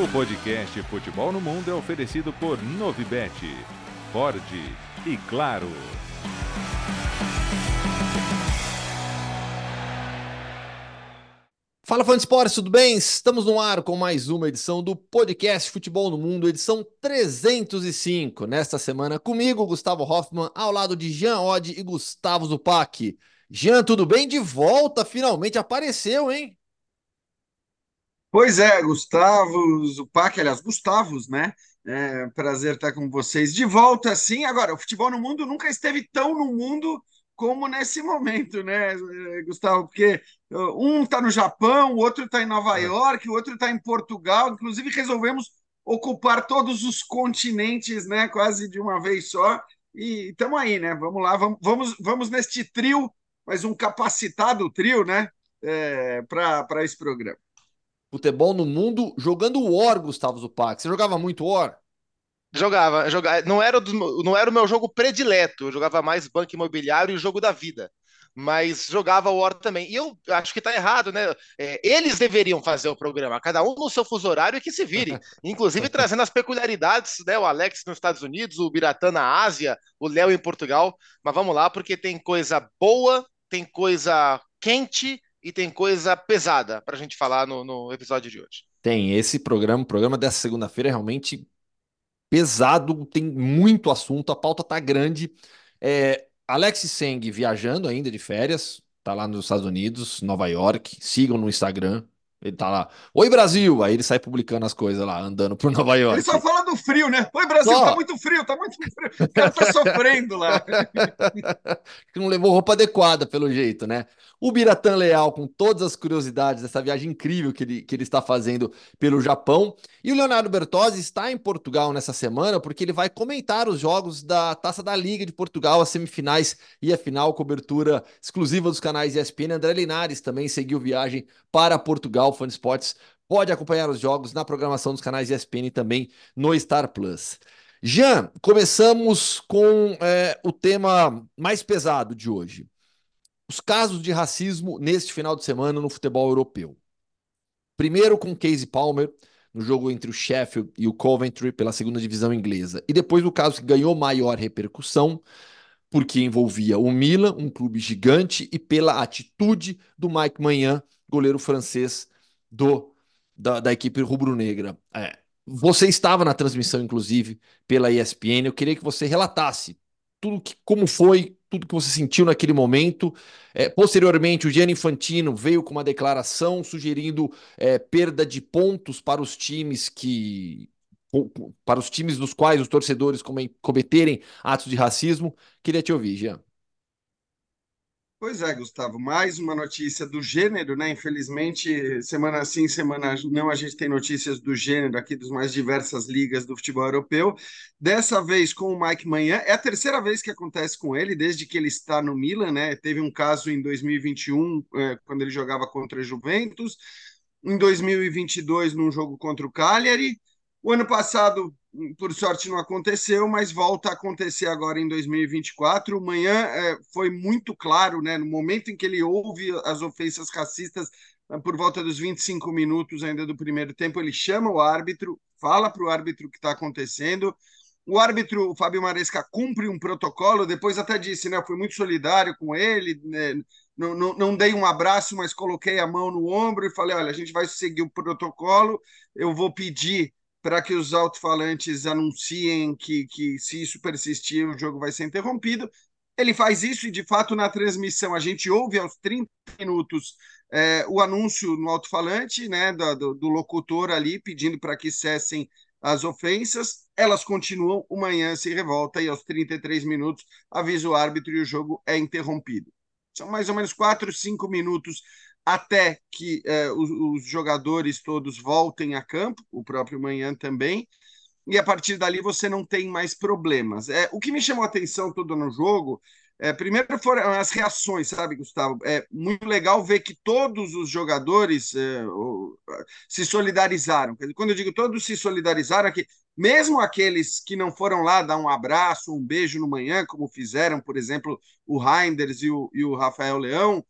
O podcast Futebol no Mundo é oferecido por Novibet, Ford e Claro. Fala fã de esporte, tudo bem? Estamos no ar com mais uma edição do podcast Futebol no Mundo, edição 305. Nesta semana comigo, Gustavo Hoffman, ao lado de Jean Oddi e Gustavo Zupac. Jean, tudo bem? De volta, finalmente apareceu, hein? Pois é, Gustavo, Zupac, aliás, Gustavos, né? É, prazer estar com vocês de volta, sim. Agora, o futebol no mundo nunca esteve tão no mundo como nesse momento, né, Gustavo? Porque um está no Japão, o outro está em Nova é. York, o outro está em Portugal. Inclusive, resolvemos ocupar todos os continentes, né? Quase de uma vez só. E estamos aí, né? Vamos lá, vamos, vamos, vamos neste trio, mas um capacitado trio, né? É, para esse programa futebol no mundo jogando War, Gustavo Zupac. Você jogava muito War? Jogava, jogava. Não era, do, não era o meu jogo predileto. Eu jogava mais Banco Imobiliário e Jogo da Vida. Mas jogava War também. E eu acho que tá errado, né? É, eles deveriam fazer o programa, cada um no seu fuso horário e que se vire. Inclusive trazendo as peculiaridades, né? O Alex nos Estados Unidos, o Biratã na Ásia, o Léo em Portugal. Mas vamos lá, porque tem coisa boa, tem coisa quente e tem coisa pesada para a gente falar no, no, episódio de hoje. Tem esse programa, o programa dessa segunda-feira é realmente pesado, tem muito assunto, a pauta tá grande. É, Alex Seng viajando ainda de férias, tá lá nos Estados Unidos, Nova York. Sigam no Instagram, ele tá lá, oi Brasil! Aí ele sai publicando as coisas lá, andando por Nova York. Ele só fala do frio, né? Oi Brasil, só. tá muito frio, tá muito frio. O cara tá sofrendo lá. que não levou roupa adequada, pelo jeito, né? O Biratã Leal, com todas as curiosidades dessa viagem incrível que ele, que ele está fazendo pelo Japão. E o Leonardo Bertozzi está em Portugal nessa semana, porque ele vai comentar os jogos da Taça da Liga de Portugal, as semifinais e a final, cobertura exclusiva dos canais ESPN. André Linares também seguiu viagem para Portugal Fun Sports pode acompanhar os jogos na programação dos canais ESPN e também no Star Plus. Jean, começamos com é, o tema mais pesado de hoje. Os casos de racismo neste final de semana no futebol europeu. Primeiro com Casey Palmer, no jogo entre o Sheffield e o Coventry pela segunda divisão inglesa. E depois o caso que ganhou maior repercussão, porque envolvia o Milan, um clube gigante, e pela atitude do Mike Manhã, goleiro francês do da, da equipe rubro-negra. É, você estava na transmissão, inclusive, pela ESPN. Eu queria que você relatasse tudo que, como foi, tudo que você sentiu naquele momento. É, posteriormente, o Gianni Infantino veio com uma declaração sugerindo é, perda de pontos para os times que para os times dos quais os torcedores cometerem atos de racismo. Queria te ouvir, Jean. Pois é, Gustavo, mais uma notícia do gênero, né? Infelizmente, semana sim, semana não, a gente tem notícias do gênero aqui dos mais diversas ligas do futebol europeu. Dessa vez com o Mike Manhã, é a terceira vez que acontece com ele, desde que ele está no Milan, né? Teve um caso em 2021, é, quando ele jogava contra a Juventus, em 2022, num jogo contra o Cagliari. O ano passado por sorte não aconteceu, mas volta a acontecer agora em 2024. Manhã é, foi muito claro, né, no momento em que ele ouve as ofensas racistas, por volta dos 25 minutos ainda do primeiro tempo, ele chama o árbitro, fala para o árbitro o que está acontecendo. O árbitro, o Fábio Maresca, cumpre um protocolo, depois até disse, né, fui muito solidário com ele, né, não, não, não dei um abraço, mas coloquei a mão no ombro e falei, olha, a gente vai seguir o protocolo, eu vou pedir para que os alto-falantes anunciem que, que, se isso persistir, o jogo vai ser interrompido. Ele faz isso e, de fato, na transmissão, a gente ouve aos 30 minutos é, o anúncio no alto-falante né, do, do, locutor ali pedindo para que cessem as ofensas. Elas continuam, o manhã se revolta e aos 33 minutos avisa o árbitro e o jogo é interrompido. São mais ou menos 4, 5 minutos até que eh, os, os, jogadores todos voltem a campo, o próprio Manhã também, e a partir dali você não tem mais problemas. É, o que me chamou a atenção todo no jogo, é, primeiro foram as reações, sabe, Gustavo? É muito legal ver que todos os jogadores é, se solidarizaram. Quando eu digo todos se solidarizaram, é que mesmo aqueles que não foram lá dar um abraço, um beijo no manhã, como fizeram, por exemplo, o Reinders e o, e o Rafael Leão,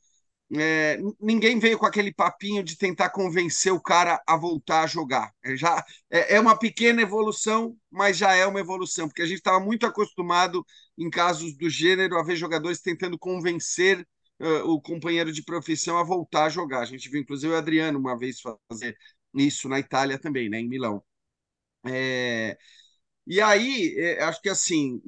é, ninguém veio com aquele papinho de tentar convencer o cara a voltar a jogar. É, já, é, é uma pequena evolução, mas já é uma evolução, porque a gente estava muito acostumado, em casos do gênero, a ver jogadores tentando convencer uh, o companheiro de profissão a voltar a jogar. A gente viu, inclusive, o Adriano uma vez fazer isso na Itália também, né, em Milão. É, e aí, é, acho que assim,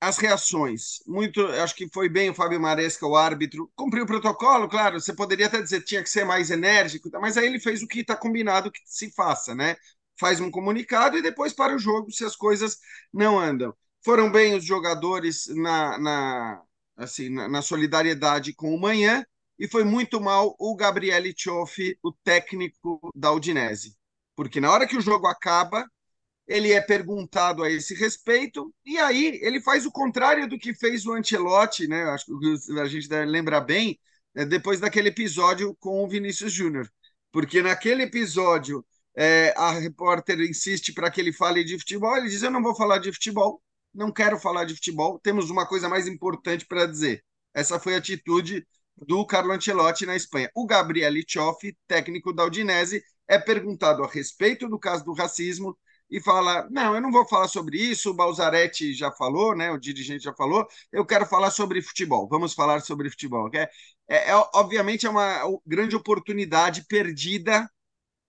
as reações. Muito, acho que foi bem o Fábio Maresca, o árbitro. Cumpriu o protocolo, claro. Você poderia até dizer tinha que ser mais enérgico, tá? mas aí ele fez o que está combinado que se faça, né? Faz um comunicado e depois para o jogo se as coisas não andam. Foram bem os jogadores na, na assim, na, na, solidariedade com o Manhã e foi muito mal o Gabriele Cioffi, o técnico da Udinese. Porque na hora que o jogo acaba, ele é perguntado a esse respeito, e aí ele faz o contrário do que fez o Ancelotti, né? Acho que a gente deve lembrar bem, é, depois daquele episódio com o Vinícius Júnior. Porque naquele episódio é, a repórter insiste para que ele fale de futebol, ele diz: Eu não vou falar de futebol, não quero falar de futebol, temos uma coisa mais importante para dizer. Essa foi a atitude do Carlo Ancelotti na Espanha. O Gabriel Cioffi, técnico da Udinese, é perguntado a respeito do caso do racismo e fala: Não, eu não vou falar sobre isso, o Balzaretti já falou, né, o dirigente já falou, eu quero falar sobre futebol, vamos falar sobre futebol. É, é, é obviamente, é uma grande oportunidade perdida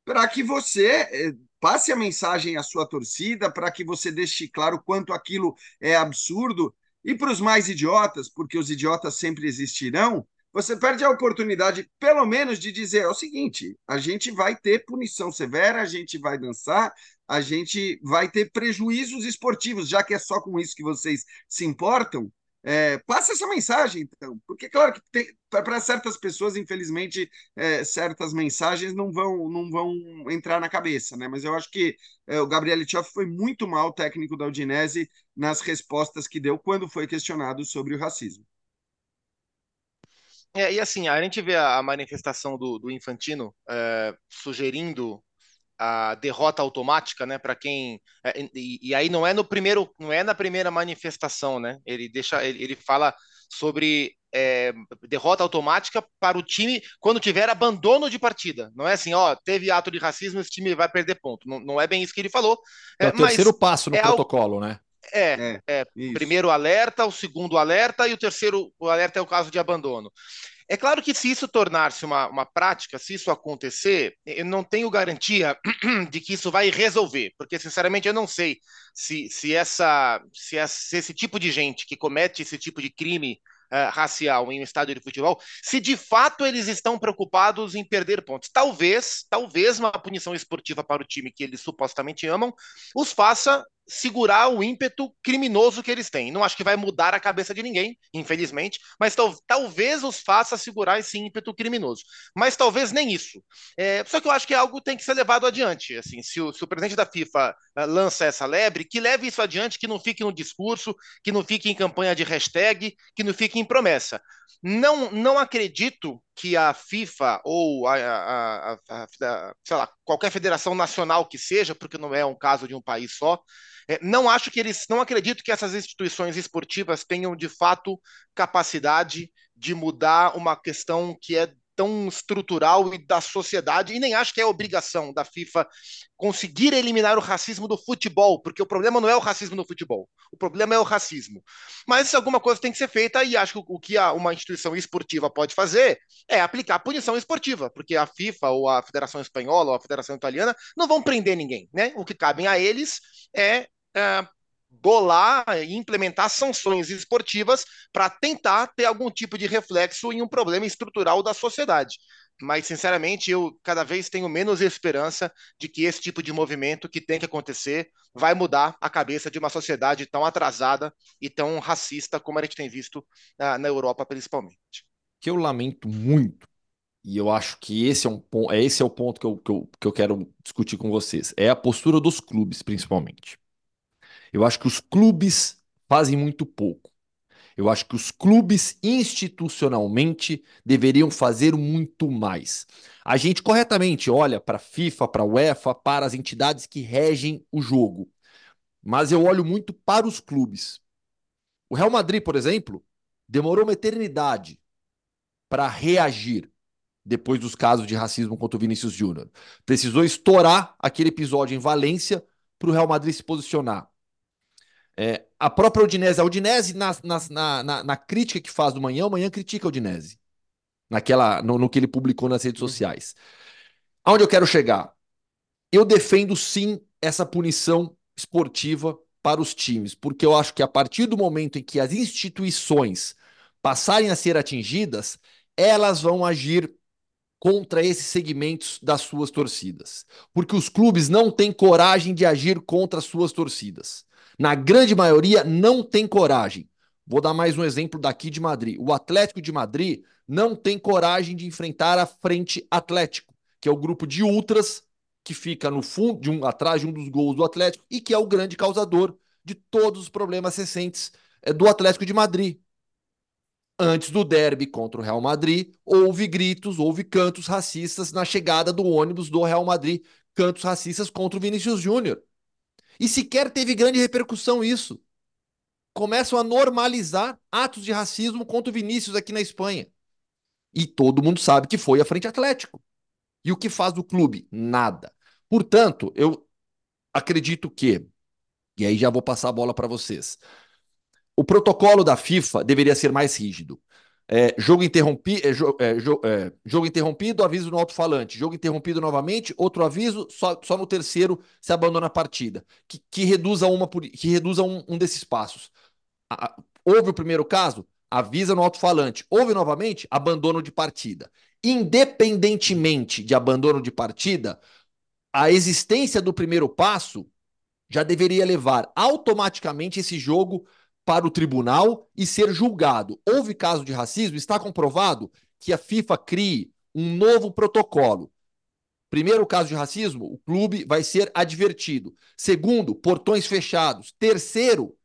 para que você eh, passe a mensagem à sua torcida, para que você deixe claro quanto aquilo é absurdo. E para os mais idiotas, porque os idiotas sempre existirão, você perde a oportunidade, pelo menos, de dizer o seguinte: a gente vai ter punição severa, a gente vai dançar, a gente vai ter prejuízos esportivos, já que é só com isso que vocês se importam. É, passa essa mensagem, então, porque, claro, que para certas pessoas, infelizmente, é, certas mensagens não vão, não vão entrar na cabeça, né? Mas eu acho que é, o Gabriel Tchoff foi muito mal técnico da Udinese nas respostas que deu quando foi questionado sobre o racismo. É, e assim, a gente vê a manifestação do, do Infantino é, sugerindo a derrota automática, né? Para quem é, e, e, aí não é no primeiro, não é na primeira manifestação, né? Ele deixa, ele, ele fala sobre é, derrota automática para o time quando tiver abandono de partida. Não é assim, ó, teve ato de racismo, esse time vai perder ponto. Não, não é bem isso que ele falou. É, é o terceiro passo no é protocolo, algo... né? É, é, é primeiro alerta, o segundo alerta e o terceiro o alerta é o caso de abandono. É claro que se isso tornar-se uma, uma prática, se isso acontecer, eu não tenho garantia de que isso vai resolver, porque sinceramente eu não sei se, se, essa, se, essa, se esse tipo de gente que comete esse tipo de crime uh, racial em um estádio de futebol, se de fato eles estão preocupados em perder pontos. Talvez, talvez uma punição esportiva para o time que eles supostamente amam os faça segurar o ímpeto criminoso que eles têm. Não acho que vai mudar a cabeça de ninguém, infelizmente, mas tal, talvez os faça segurar esse ímpeto criminoso. Mas talvez nem isso. É, só que eu acho que algo tem que ser levado adiante. Assim, se o, se o presidente da FIFA uh, lança essa lebre, que leve isso adiante, que não fique no discurso, que não fique em campanha de hashtag, que não fique em promessa. Não, não acredito que a FIFA ou a, a, a, a, sei lá, qualquer federação nacional que seja, porque não é um caso de um país só, é, não acho que eles, não acredito que essas instituições esportivas tenham de fato capacidade de mudar uma questão que é estrutural e da sociedade, e nem acho que é obrigação da FIFA conseguir eliminar o racismo do futebol, porque o problema não é o racismo no futebol, o problema é o racismo. Mas alguma coisa tem que ser feita, e acho que o que uma instituição esportiva pode fazer é aplicar punição esportiva, porque a FIFA ou a Federação Espanhola ou a Federação Italiana não vão prender ninguém, né? O que cabem a eles é é, bolar e implementar sanções esportivas para tentar ter algum tipo de reflexo em um problema estrutural da sociedade. Mas, sinceramente, eu cada vez tenho menos esperança de que esse tipo de movimento que tem que acontecer vai mudar a cabeça de uma sociedade tão atrasada e tão racista como a gente tem visto na, na Europa, principalmente. Que eu lamento muito e eu acho que esse é um esse é o ponto que eu, que eu, que eu quero discutir com vocês. É a postura dos clubes, principalmente. Eu acho que os clubes fazem muito pouco. Eu acho que os clubes institucionalmente deveriam fazer muito mais. A gente corretamente olha para a FIFA, para a UEFA, para as entidades que regem o jogo. Mas eu olho muito para os clubes. O Real Madrid, por exemplo, demorou uma eternidade para reagir depois dos casos de racismo contra o Vinícius Júnior. Precisou estourar aquele episódio em Valência para o Real Madrid se posicionar. É, a própria Udinese, a Udinese, na, na, na, na, crítica que faz do Manhã, o Manhã critica a Udinese. Naquela, no, no que ele publicou nas redes sociais. Aonde eu quero chegar? Eu defendo sim essa punição esportiva para os times, porque eu acho que a partir do momento em que as instituições passarem a ser atingidas, elas vão agir contra esses segmentos das suas torcidas. Porque os clubes não têm coragem de agir contra as suas torcidas. Na grande maioria, não tem coragem. Vou dar mais um exemplo daqui de Madrid. O Atlético de Madrid não tem coragem de enfrentar a Frente Atlético, que é o grupo de ultras que fica no fundo, de um, atrás de um dos gols do Atlético e que é o grande causador de todos os problemas recentes é, do Atlético de Madrid. Antes do derby contra o Real Madrid, houve gritos, houve cantos racistas na chegada do ônibus do Real Madrid, cantos racistas contra o Vinícius Júnior. E sequer teve grande repercussão isso. Começam a normalizar atos de racismo contra o Vinícius aqui na Espanha. E todo mundo sabe que foi a Frente Atlético. E o que faz o clube? Nada. Portanto, eu acredito que, e aí já vou passar a bola para vocês. O protocolo da FIFA deveria ser mais rígido. É, jogo, interrompi, é, jo, é, jo, é, jogo interrompido, aviso no alto-falante. Jogo interrompido novamente, outro aviso, só, só no terceiro se abandona a partida. Que, que reduza, uma, que reduza um, um desses passos. A, houve o primeiro caso? Avisa no alto-falante. Houve novamente? Abandono de partida. Independentemente de abandono de partida, a existência do primeiro passo já deveria levar automaticamente esse jogo para o tribunal e ser julgado. Houve caso de racismo? Está comprovado que a FIFA crie um novo protocolo. Primeiro caso de racismo, o clube vai ser advertido. Segundo, portões fechados. Terceiro,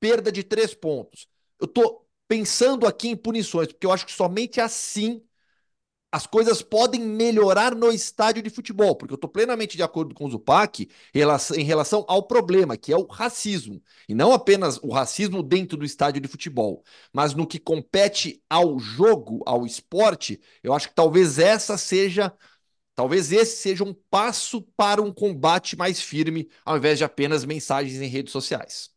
perda de três pontos. Eu estou pensando aqui em punições, porque eu acho que somente assim as coisas podem melhorar no estádio de futebol, porque eu estou plenamente de acordo com o Zupac em relação ao problema, que é o racismo. E não apenas o racismo dentro do estádio de futebol, mas no que compete ao jogo, ao esporte, eu acho que talvez essa seja. Talvez esse seja um passo para um combate mais firme, ao invés de apenas mensagens em redes sociais.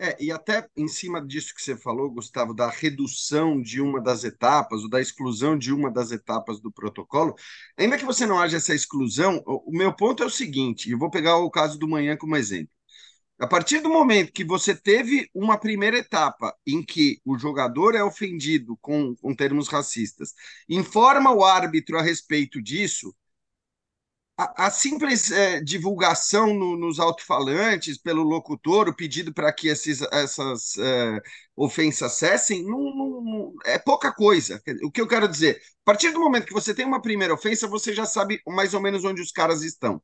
É, e até em cima disso que você falou, Gustavo, da redução de uma das etapas, ou da exclusão de uma das etapas do protocolo, ainda que você não haja essa exclusão, o meu ponto é o seguinte: eu vou pegar o caso do manhã como exemplo. A partir do momento que você teve uma primeira etapa em que o jogador é ofendido com, com termos racistas, informa o árbitro a respeito disso, a, simples é, divulgação no, nos alto-falantes pelo locutor, o pedido para que esses, essas é, ofensas cessem, não, não, é pouca coisa. O que eu quero dizer, a partir do momento que você tem uma primeira ofensa, você já sabe mais ou menos onde os caras estão.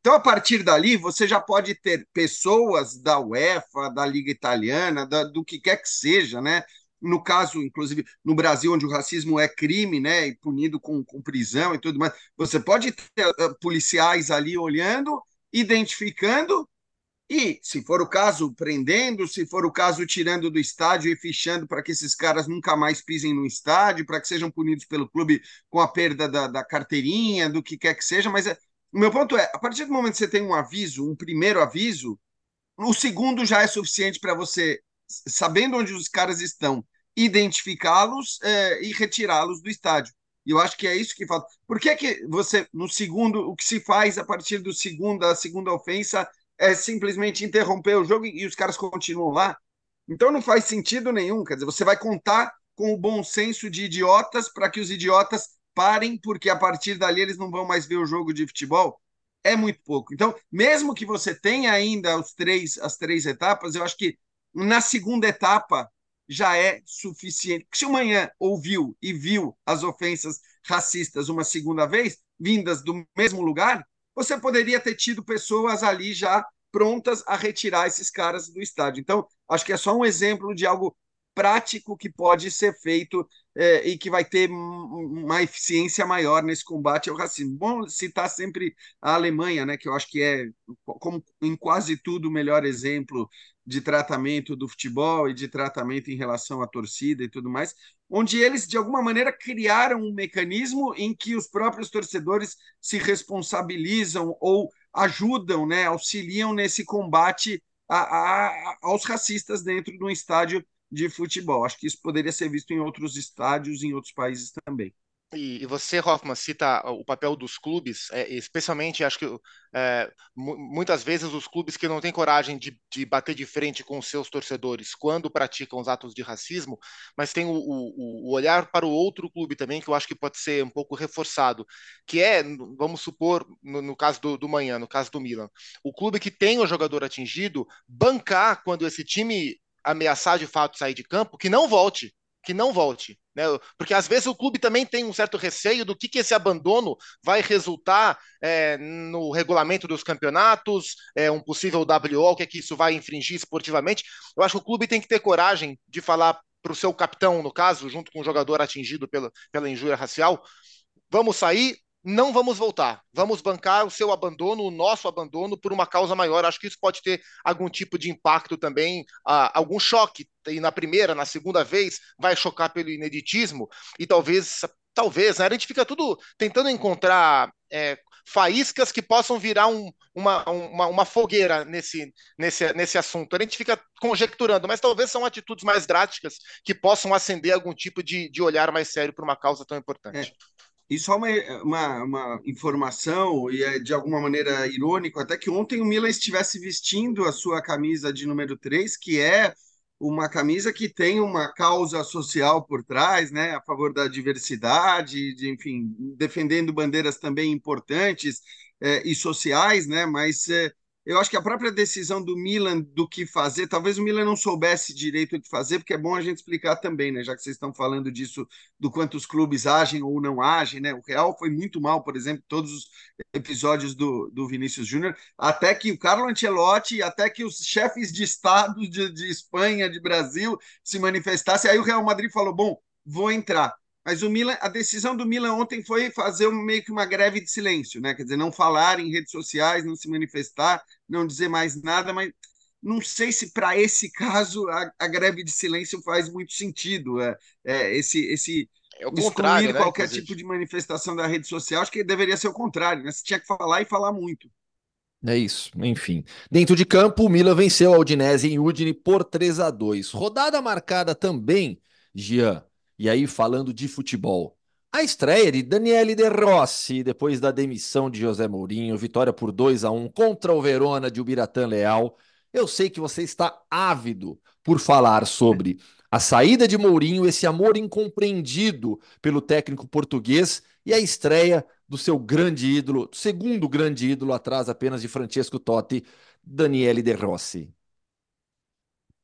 Então, a partir dali, você já pode ter pessoas da UEFA, da Liga Italiana, da, do que quer que seja, né? No caso, inclusive, no Brasil, onde o racismo é crime, né, e punido com, com prisão e tudo mais, você pode ter uh, policiais ali olhando, identificando e, se for o caso, prendendo, se for o caso, tirando do estádio e fichando para que esses caras nunca mais pisem no estádio, para que sejam punidos pelo clube com a perda da, da carteirinha, do que quer que seja. Mas é, o meu ponto é: a partir do momento que você tem um aviso, um primeiro aviso, o segundo já é suficiente para você, sabendo onde os caras estão, identificá-los é, e retirá-los do estádio. E eu acho que é isso que falta. Por que, que você, no segundo, o que se faz a partir do segundo, da segunda ofensa é simplesmente interromper o jogo e, e os caras continuam lá? Então não faz sentido nenhum. Quer dizer, você vai contar com o bom senso de idiotas para que os idiotas parem, porque a partir dali eles não vão mais ver o jogo de futebol. É muito pouco. Então, mesmo que você tenha ainda os três, as três etapas, eu acho que na segunda etapa já é suficiente. Se o manhã ouviu e viu as ofensas racistas uma segunda vez, vindas do mesmo lugar, você poderia ter tido pessoas ali já prontas a retirar esses caras do estádio. Então, acho que é só um exemplo de algo prático que pode ser feito é, e que vai ter uma eficiência maior nesse combate ao racismo. Bom citar sempre a Alemanha, né, que eu acho que é, como em quase tudo, o melhor exemplo de tratamento do futebol e de tratamento em relação à torcida e tudo mais, onde eles, de alguma maneira, criaram um mecanismo em que os próprios torcedores se responsabilizam ou ajudam, né, auxiliam nesse combate a, a, aos racistas dentro de um estádio de futebol. Acho que isso poderia ser visto em outros estádios, em outros países também. E, você, Hoffman, cita o papel dos clubes, é, especialmente, acho que é, muitas vezes os clubes que não têm coragem de, de, bater de frente com seus torcedores quando praticam os atos de racismo, mas tem o, o, o, olhar para o outro clube também, que eu acho que pode ser um pouco reforçado, que é, vamos supor, no, no caso do, do Manhã, no caso do Milan, o clube que tem o jogador atingido, bancar quando esse time ameaçar de fato sair de campo, que não volte, que não volte. Né? Porque às vezes o clube também tem um certo receio do que, que esse abandono vai resultar é, no regulamento dos campeonatos, é, um possível WO, o que é que isso vai infringir esportivamente. Eu acho que o clube tem que ter coragem de falar para o seu capitão, no caso, junto com o jogador atingido pela, pela injúria racial, vamos sair, não vamos voltar. Vamos bancar o seu abandono, o nosso abandono, por uma causa maior. Acho que isso pode ter algum tipo de impacto também, uh, algum choque. E na primeira, na segunda vez, vai chocar pelo ineditismo e talvez, talvez, né? A gente fica tudo tentando encontrar é, faíscas que possam virar um, uma, uma, uma, fogueira nesse, nesse, nesse assunto. A gente fica conjecturando, mas talvez são atitudes mais drásticas que possam acender algum tipo de, de olhar mais sério para uma causa tão importante. É. E só uma, uma, uma, informação, e é de alguma maneira irônico, até que ontem o Milan estivesse vestindo a sua camisa de número 3, que é uma camisa que tem uma causa social por trás, né, a favor da diversidade, de, enfim, defendendo bandeiras também importantes é, e sociais, né, mas é, eu acho que a própria decisão do Milan do que fazer, talvez o Milan não soubesse direito o que fazer, porque é bom a gente explicar também, né? Já que vocês estão falando disso, do quanto os clubes agem ou não agem, né? O Real foi muito mal, por exemplo, todos os episódios do, do Vinícius Júnior, até que o Carlo Ancelotti, até que os chefes de Estado de, de Espanha, de Brasil, se manifestassem. Aí o Real Madrid falou: bom, vou entrar. Mas o Milan, a decisão do Milan ontem foi fazer meio que uma greve de silêncio, né? Quer dizer, não falar em redes sociais, não se manifestar, não dizer mais nada, mas não sei se para esse caso a, a, greve de silêncio faz muito sentido. É, é esse esse é excluir né, qualquer inclusive. tipo de manifestação da rede social, acho que deveria ser o contrário, né? Você tinha que falar e falar muito. É isso, enfim. Dentro de campo, o Milan venceu a Udinese em Udine por 3 a 2. Rodada marcada também, Gian, e aí, falando de futebol, a estreia de Daniele De Rossi, depois da demissão de José Mourinho, vitória por 2 a 1 contra o Verona de Ubiratã Leal. Eu sei que você está ávido por falar sobre a saída de Mourinho, esse amor incompreendido pelo técnico português e a estreia do seu grande ídolo, segundo grande ídolo atrás apenas de Francesco Totti, Daniele De Rossi.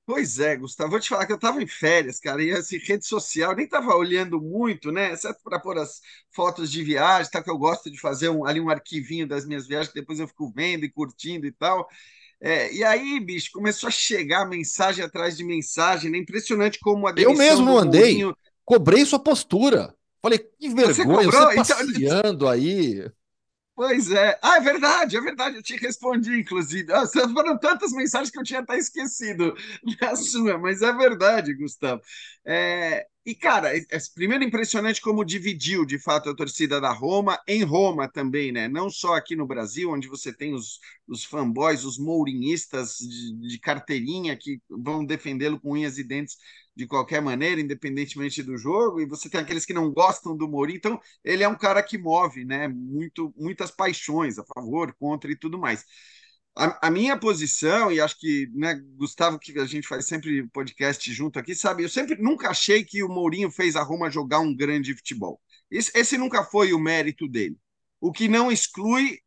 Pois é, Gustavo, vou te falar que eu estava em férias, cara, e assim, rede social, nem estava olhando muito, né? Exceto para pôr as fotos de viagem, tá? Que eu gosto de fazer um, ali um arquivinho das minhas viagens, que depois eu fico vendo e curtindo e tal. É, e aí, bicho, começou a chegar mensagem atrás de mensagem, né? Impressionante como a Eu mesmo andei, Mourinho... cobrei sua postura. Falei, que vergonha, você, cobrou? você então, passeando então... aí. Pois é. Ah, é verdade, é verdade. Eu te respondi, inclusive. Ah, foram tantas mensagens que eu tinha até esquecido da sua, mas é verdade, Gustavo. É, e, cara, é, é, primeiro impressionante como dividiu, de fato, a torcida da Roma, em Roma também, né? Não só aqui no Brasil, onde você tem os, os fanboys, os mourinhistas de, de carteirinha que vão defendê-lo com unhas e dentes de qualquer maneira, independentemente do jogo, e você tem aqueles que não gostam do Mourinho, então ele é um cara que move, né, muito, muitas paixões a favor, contra e tudo mais. A, a minha posição, e acho que, né, Gustavo, que a gente faz sempre podcast junto aqui, sabe, eu sempre nunca achei que o Mourinho fez a Roma jogar um grande futebol. Esse, esse nunca foi o mérito dele. O que não exclui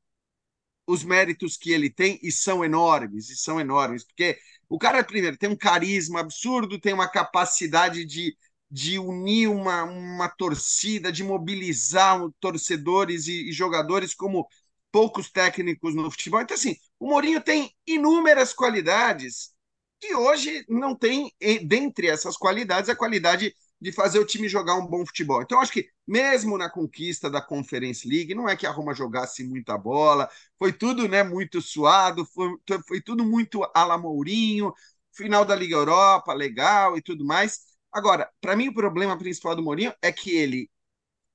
os méritos que ele tem, e são enormes, e são enormes, porque o cara, primeiro, tem um carisma absurdo, tem uma capacidade de, de unir uma, uma torcida, de mobilizar torcedores e, e jogadores como poucos técnicos no futebol. Então, assim, o Mourinho tem inúmeras qualidades e hoje não tem, dentre essas qualidades, a qualidade de fazer o time jogar um bom futebol. Então, acho que mesmo na conquista da Conference League, não é que a Roma jogasse muita bola, foi tudo né, muito suado, foi, foi tudo muito ala Mourinho, final da Liga Europa, legal e tudo mais. Agora, para mim, o problema principal do Mourinho é que ele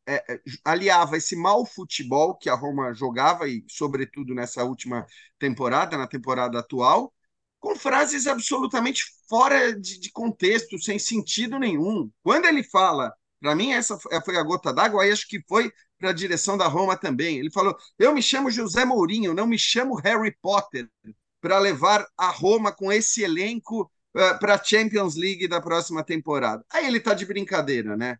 é, é, aliava esse mau futebol que a Roma jogava, e sobretudo nessa última temporada, na temporada atual, com frases absolutamente fora de, de contexto, sem sentido nenhum. Quando ele fala, para mim, essa foi a gota d'água, aí acho que foi para a direção da Roma também. Ele falou: Eu me chamo José Mourinho, não me chamo Harry Potter, para levar a Roma com esse elenco eh, para a Champions League da próxima temporada. Aí ele está de brincadeira, né?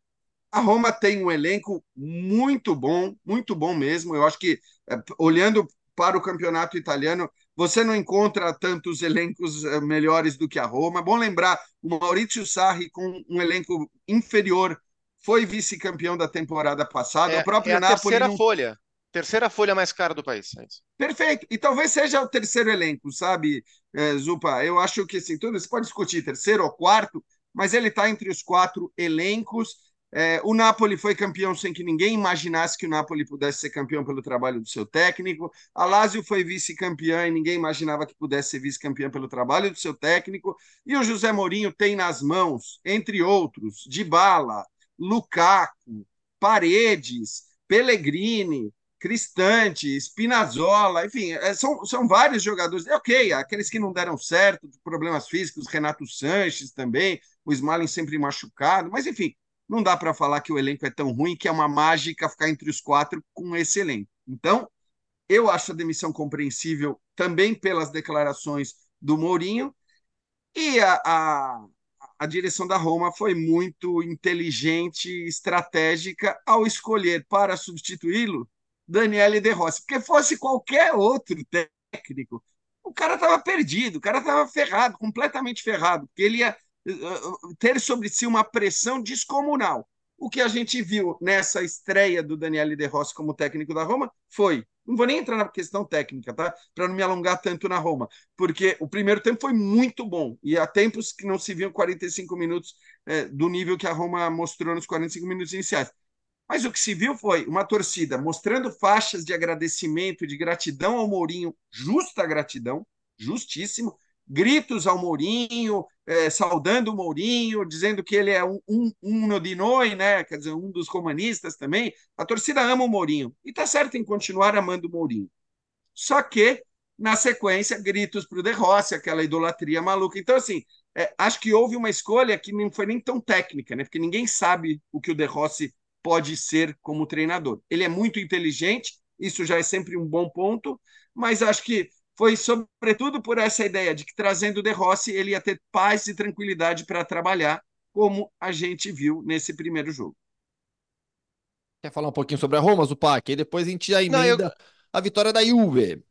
A Roma tem um elenco muito bom, muito bom mesmo. Eu acho que, eh, olhando para o campeonato italiano, você não encontra tantos elencos eh, melhores do que a Roma. Bom lembrar, o Maurizio Sarri, com um elenco inferior, foi vice-campeão da temporada passada. É, o próprio é a Napoli. Terceira não... folha. Terceira folha mais cara do país. É Perfeito. E talvez seja o terceiro elenco, sabe, é, Zupa? Eu acho que assim, tudo você pode discutir terceiro ou quarto, mas ele está entre os quatro elencos. É, o Napoli foi campeão sem que ninguém imaginasse que o Napoli pudesse ser campeão pelo trabalho do seu técnico. A Lazio foi vice-campeã e ninguém imaginava que pudesse ser vice-campeã pelo trabalho do seu técnico. E o José Mourinho tem nas mãos, entre outros, Dybala, Lukaku, Paredes, Pellegrini, Cristante, Spinazzola, enfim, é, são, são vários jogadores. É ok, aqueles que não deram certo, problemas físicos, Renato Sanches também, o Smalling sempre machucado, mas enfim, não dá para falar que o elenco é tão ruim que é uma mágica ficar entre os quatro com esse elenco. Então, eu acho a demissão compreensível também pelas declarações do Mourinho e a, a, a direção da Roma foi muito inteligente e estratégica ao escolher para substituí-lo Daniele De Rossi, porque fosse qualquer outro técnico, o cara estava perdido, o cara estava ferrado, completamente ferrado, porque ele ia ter sobre si uma pressão descomunal. O que a gente viu nessa estreia do Daniele De Rossi como técnico da Roma foi. Não vou nem entrar na questão técnica, tá? Para não me alongar tanto na Roma, porque o primeiro tempo foi muito bom e há tempos que não se viam 45 minutos é, do nível que a Roma mostrou nos 45 minutos iniciais. Mas o que se viu foi uma torcida mostrando faixas de agradecimento, de gratidão ao Mourinho, justa gratidão, justíssimo, gritos ao Mourinho, é, saudando o Mourinho, dizendo que ele é um, um, um de noi, né? quer dizer, um dos romanistas também. A torcida ama o Mourinho e está certo em continuar amando o Mourinho. Só que, na sequência, gritos para o De Rossi, aquela idolatria maluca. Então, assim, é, acho que houve uma escolha que não foi nem tão técnica, né? porque ninguém sabe o que o De Rossi pode ser como treinador. Ele é muito inteligente, isso já é sempre um bom ponto, mas acho que foi sobretudo por essa ideia de que trazendo o De Rossi ele ia ter paz e tranquilidade para trabalhar, como a gente viu nesse primeiro jogo. Quer falar um pouquinho sobre a Roma, Zupac? E depois a gente já emenda Não, eu... a vitória da Juve.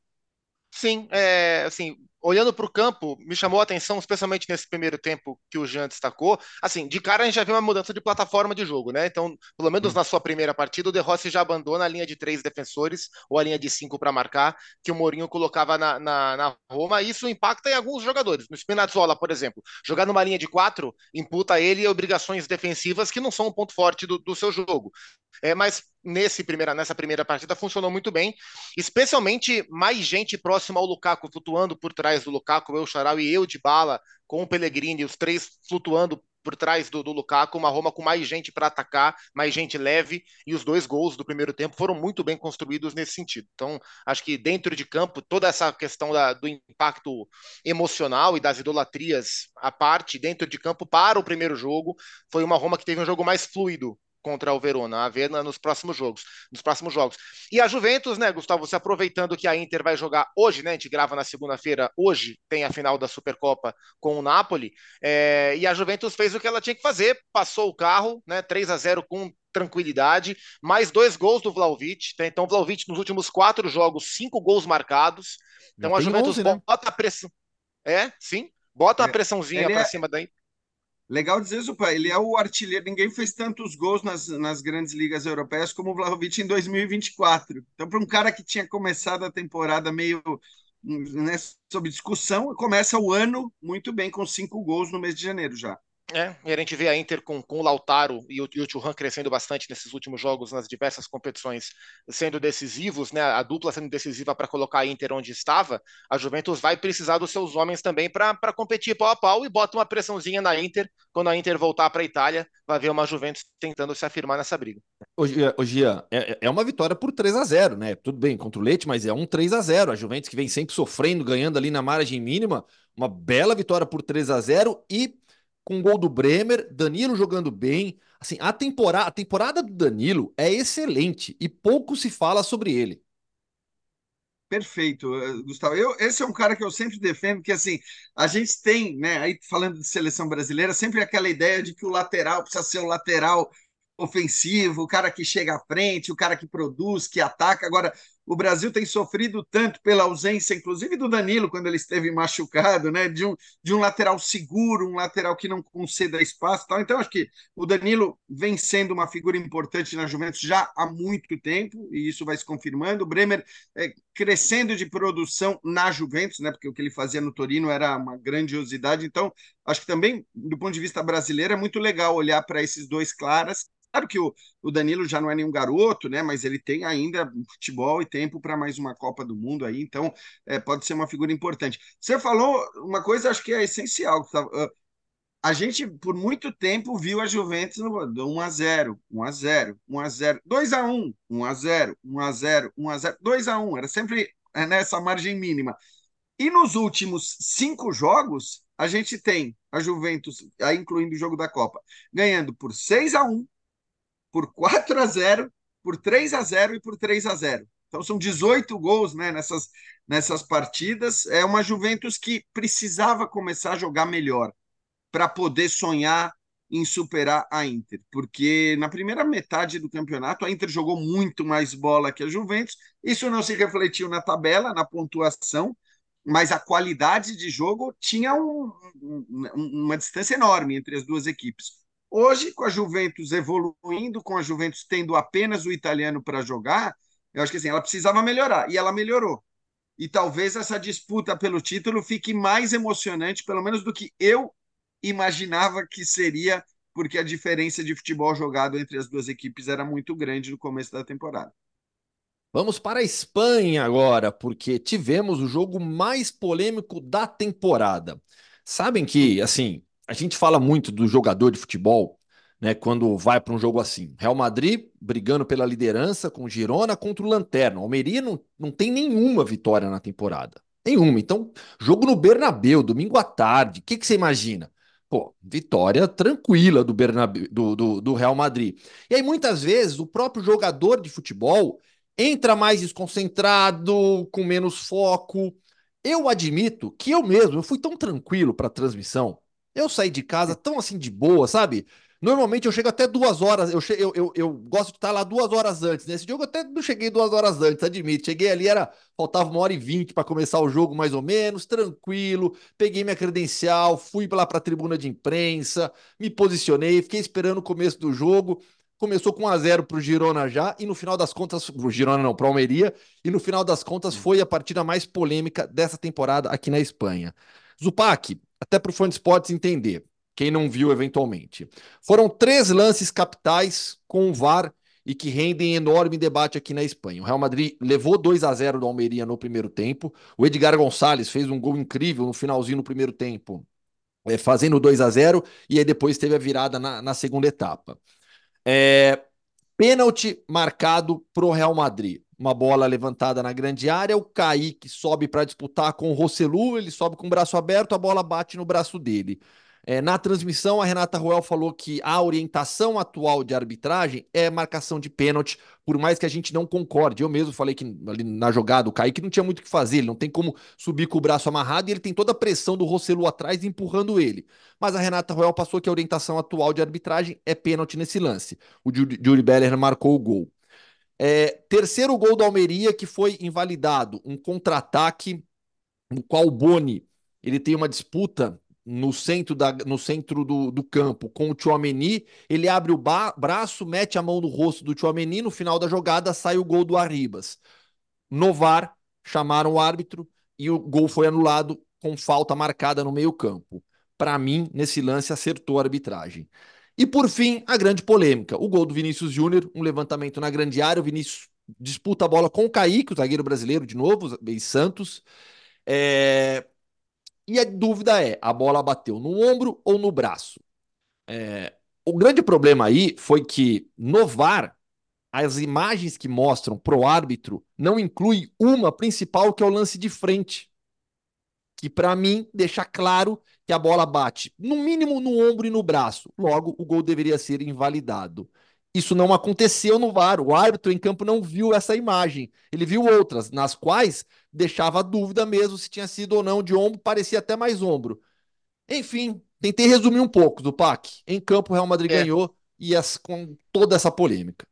Sim, é, assim, olhando para o campo, me chamou a atenção, especialmente nesse primeiro tempo que o Jean destacou. Assim, de cara a gente já viu uma mudança de plataforma de jogo, né? Então, pelo menos hum. na sua primeira partida, o De Rossi já abandona a linha de três defensores ou a linha de cinco para marcar, que o Mourinho colocava na, na, na, Roma. E isso impacta em alguns jogadores. No Spinazzola, por exemplo, jogar numa linha de quatro imputa a ele obrigações defensivas que não são um ponto forte do, do seu jogo. É, mas nesse primeira, nessa primeira partida funcionou muito bem, especialmente mais gente próxima ao Lukaku, flutuando por trás do Lukaku, eu, Charal e eu de bala, com o Pellegrini, os três flutuando por trás do, do Lukaku, uma Roma com mais gente para atacar, mais gente leve, e os dois gols do primeiro tempo foram muito bem construídos nesse sentido. Então, acho que dentro de campo, toda essa questão da, do impacto emocional e das idolatrias à parte, dentro de campo, para o primeiro jogo, foi uma Roma que teve um jogo mais fluido contra o Verona, a ver nos próximos jogos, nos próximos jogos. E a Juventus, né, Gustavo, se aproveitando que a Inter vai jogar hoje, né, a gente grava na segunda-feira, hoje tem a final da Supercopa com o Napoli, é, e a Juventus fez o que ela tinha que fazer, passou o carro, né, 3 a 0 com tranquilidade, mais dois gols do Vlaovic, tá? então o Vlaovic nos últimos quatro jogos, cinco gols marcados, então Já a Juventus 11, né? bota a pressão, é, sim, bota é, pressãozinha para é... cima daí. Legal dizer, Zupa, ele é o artilheiro. Ninguém fez tantos gols nas, nas grandes ligas europeias como o Vlahovic em 2024. Então, para um cara que tinha começado a temporada meio né, sob discussão, começa o ano muito bem, com cinco gols no mês de janeiro já. É, e a gente vê a Inter com, com o Lautaro e o, e o crescendo bastante nesses últimos jogos, nas diversas competições, sendo decisivos, né? A dupla sendo decisiva para colocar a Inter onde estava. A Juventus vai precisar dos seus homens também para competir pau a pau e bota uma pressãozinha na Inter. Quando a Inter voltar para a Itália, vai ver uma Juventus tentando se afirmar nessa briga. Hoje, Gia, é, é uma vitória por 3 a 0 né? Tudo bem contra o Leite, mas é um 3 a 0 A Juventus que vem sempre sofrendo, ganhando ali na margem mínima. Uma bela vitória por 3 a 0 e com gol do Bremer, Danilo jogando bem. Assim, a temporada, a temporada do Danilo é excelente e pouco se fala sobre ele. Perfeito, eh, Gustavo. Eu, esse é um cara que eu sempre defendo, que assim, a gente tem, né, aí falando de seleção brasileira, sempre aquela ideia de que o lateral precisa ser o lateral ofensivo, o cara que chega à frente, o cara que produz, que ataca. Agora, o Brasil tem sofrido tanto pela ausência, inclusive do Danilo, quando ele esteve machucado, né? De um, de um lateral seguro, um lateral que não conceda espaço. Tal. Então, acho que o Danilo vem sendo uma figura importante na Juventus já há muito tempo, e isso vai se confirmando. O Bremer é, crescendo de produção na Juventus, né? Porque o que ele fazia no Torino era uma grandiosidade. Então, acho que também, do ponto de vista brasileiro, é muito legal olhar para esses dois claras Claro que o, o Danilo já não é nenhum garoto, né? Mas ele tem ainda futebol e tempo para mais uma Copa do Mundo aí, então é, pode ser uma figura importante. Você falou uma coisa, acho que é essencial, A gente, por muito tempo, viu a Juventus no 1 a 0 1 a 0 1 a 0 2 a 1 1 a 0 1 a 0 1 a 0 2 a 1 Era sempre é, nessa margem mínima. E nos últimos cinco jogos, a gente tem a Juventus, incluindo o jogo da Copa, ganhando por 6 a 1 por 4 a 0, por 3 a 0 e por 3 a 0. Então são 18 gols né, nessas, nessas partidas. É uma Juventus que precisava começar a jogar melhor para poder sonhar em superar a Inter, porque na primeira metade do campeonato a Inter jogou muito mais bola que a Juventus. Isso não se refletiu na tabela, na pontuação, mas a qualidade de jogo tinha um, um, uma distância enorme entre as duas equipes. Hoje, com a Juventus evoluindo, com a Juventus tendo apenas o italiano para jogar, eu acho que assim, ela precisava melhorar e ela melhorou. E talvez essa disputa pelo título fique mais emocionante, pelo menos do que eu imaginava que seria, porque a diferença de futebol jogado entre as duas equipes era muito grande no começo da temporada. Vamos para a Espanha agora, porque tivemos o jogo mais polêmico da temporada. Sabem que, assim, a gente fala muito do jogador de futebol, né, quando vai para um jogo assim. Real Madrid brigando pela liderança com Girona contra o Lanterna. Almeria não, não tem nenhuma vitória na temporada. Nenhuma. Então, jogo no Bernabeu, domingo à tarde. O que, que você imagina? Pô, vitória tranquila do, Bernabeu, do, do, do Real Madrid. E aí, muitas vezes, o próprio jogador de futebol entra mais desconcentrado, com menos foco. Eu admito que eu mesmo eu fui tão tranquilo para a transmissão eu saí de casa tão assim de boa, sabe? Normalmente eu chego até duas horas, eu, eu, eu, eu, gosto de estar lá duas horas antes. Nesse jogo eu até não cheguei duas horas antes, admito. Cheguei ali, era faltava uma hora e vinte para começar o jogo, mais ou menos, tranquilo. Peguei minha credencial, fui lá para a tribuna de imprensa, me posicionei, fiquei esperando o começo do jogo. Começou com 1 a 0 para o Girona já, e no final das contas, o Girona não, para Almeria, e no final das contas foi a partida mais polêmica dessa temporada aqui na Espanha. Zupac, até para o fã de esportes entender, quem não viu eventualmente. Foram três lances capitais com o VAR e que rendem enorme debate aqui na Espanha. O Real Madrid levou 2 a 0 do Almeria no primeiro tempo. O Edgar Gonçalves fez um gol incrível no finalzinho no primeiro tempo, é, fazendo 2 a 0 e aí depois teve a virada na, na segunda etapa. É, pênalti marcado para o Real Madrid uma bola levantada na grande área, o Kaique sobe para disputar com o Rossellu, ele sobe com o braço aberto, a bola bate no braço dele. É, na transmissão, a Renata Ruel falou que a orientação atual de arbitragem é marcação de pênalti, por mais que a gente não concorde. Eu mesmo falei que ali na jogada o Kaique não tinha muito o que fazer, ele não tem como subir com o braço amarrado e ele tem toda a pressão do Rossellu atrás empurrando ele. Mas a Renata Ruel passou que a orientação atual de arbitragem é pênalti nesse lance. O Juri Beller marcou o gol. É, terceiro gol do Almeria que foi invalidado, um contra-ataque no qual o Boni ele tem uma disputa no centro, da, no centro do, do campo com o Chouameni, ele abre o braço, mete a mão no rosto do Chouameni, no final da jogada sai o gol do Arribas. No VAR, chamaram o árbitro, e o gol foi anulado com falta marcada no meio-campo. Para mim, nesse lance, acertou a arbitragem. E por fim, a grande polêmica: o gol do Vinícius Júnior, um levantamento na grande área. O Vinícius disputa a bola com o Kaique, o zagueiro brasileiro, de novo, bem Santos. É... E a dúvida é: a bola bateu no ombro ou no braço? É... O grande problema aí foi que no VAR, as imagens que mostram pro árbitro não inclui uma principal, que é o lance de frente. Que para mim deixa claro que a bola bate no mínimo no ombro e no braço. Logo, o gol deveria ser invalidado. Isso não aconteceu no VAR. O árbitro em campo não viu essa imagem. Ele viu outras, nas quais deixava dúvida mesmo se tinha sido ou não de ombro, parecia até mais ombro. Enfim, tentei resumir um pouco do PAC. Em campo, o Real Madrid é. ganhou e as, com toda essa polêmica.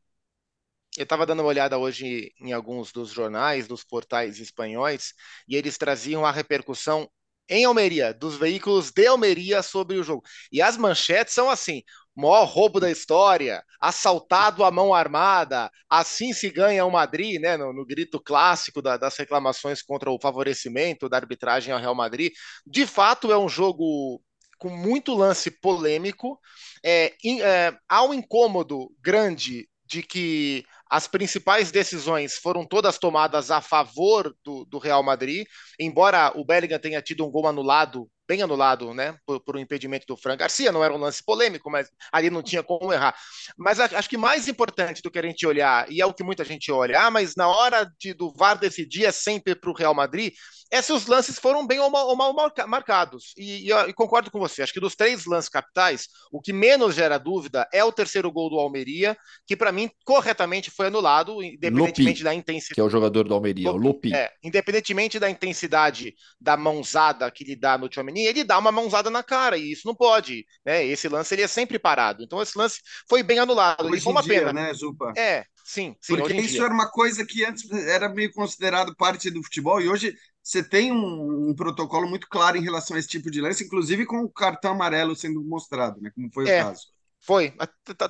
Eu estava dando uma olhada hoje em alguns dos jornais, dos portais espanhóis, e eles traziam a repercussão em Almeria, dos veículos de Almeria sobre o jogo. E as manchetes são assim: maior roubo da história, assaltado à mão armada, assim se ganha o Madrid, né? No, no grito clássico da, das reclamações contra o favorecimento da arbitragem ao Real Madrid. De fato, é um jogo com muito lance polêmico. É, é, há um incômodo grande de que as principais decisões foram todas tomadas a favor do, do Real Madrid, embora o Bellingham tenha tido um gol anulado bem anulado, né, por, por um impedimento do Fran Garcia, não era um lance polêmico, mas ali não tinha como errar. Mas acho que mais importante do que a gente olhar, e é o que muita gente olha, ah, mas na hora de, do VAR decidir é sempre para o Real Madrid, é se os lances foram bem ou mal, ou mal marcados. E, e, e, concordo com você, acho que dos três lances capitais, o que menos gera dúvida é o terceiro gol do Almeria, que para mim corretamente foi anulado, independentemente da intensidade. Que é o jogador do Almeria, o Lupi. É, independentemente da intensidade da mãozada que ele dá no Tchouameni, ele dá uma mãozada na cara, e isso não pode. Né? Esse lance ele é sempre parado. Então esse lance foi bem anulado. Hoje foi uma dia, pena. né, Zupa? É, sim. sim Porque isso dia. era uma coisa que antes era meio considerado parte do futebol, e hoje você tem um, um, protocolo muito claro em relação a esse tipo de lance, inclusive com o cartão amarelo sendo mostrado, né? Como foi é, o caso. Foi.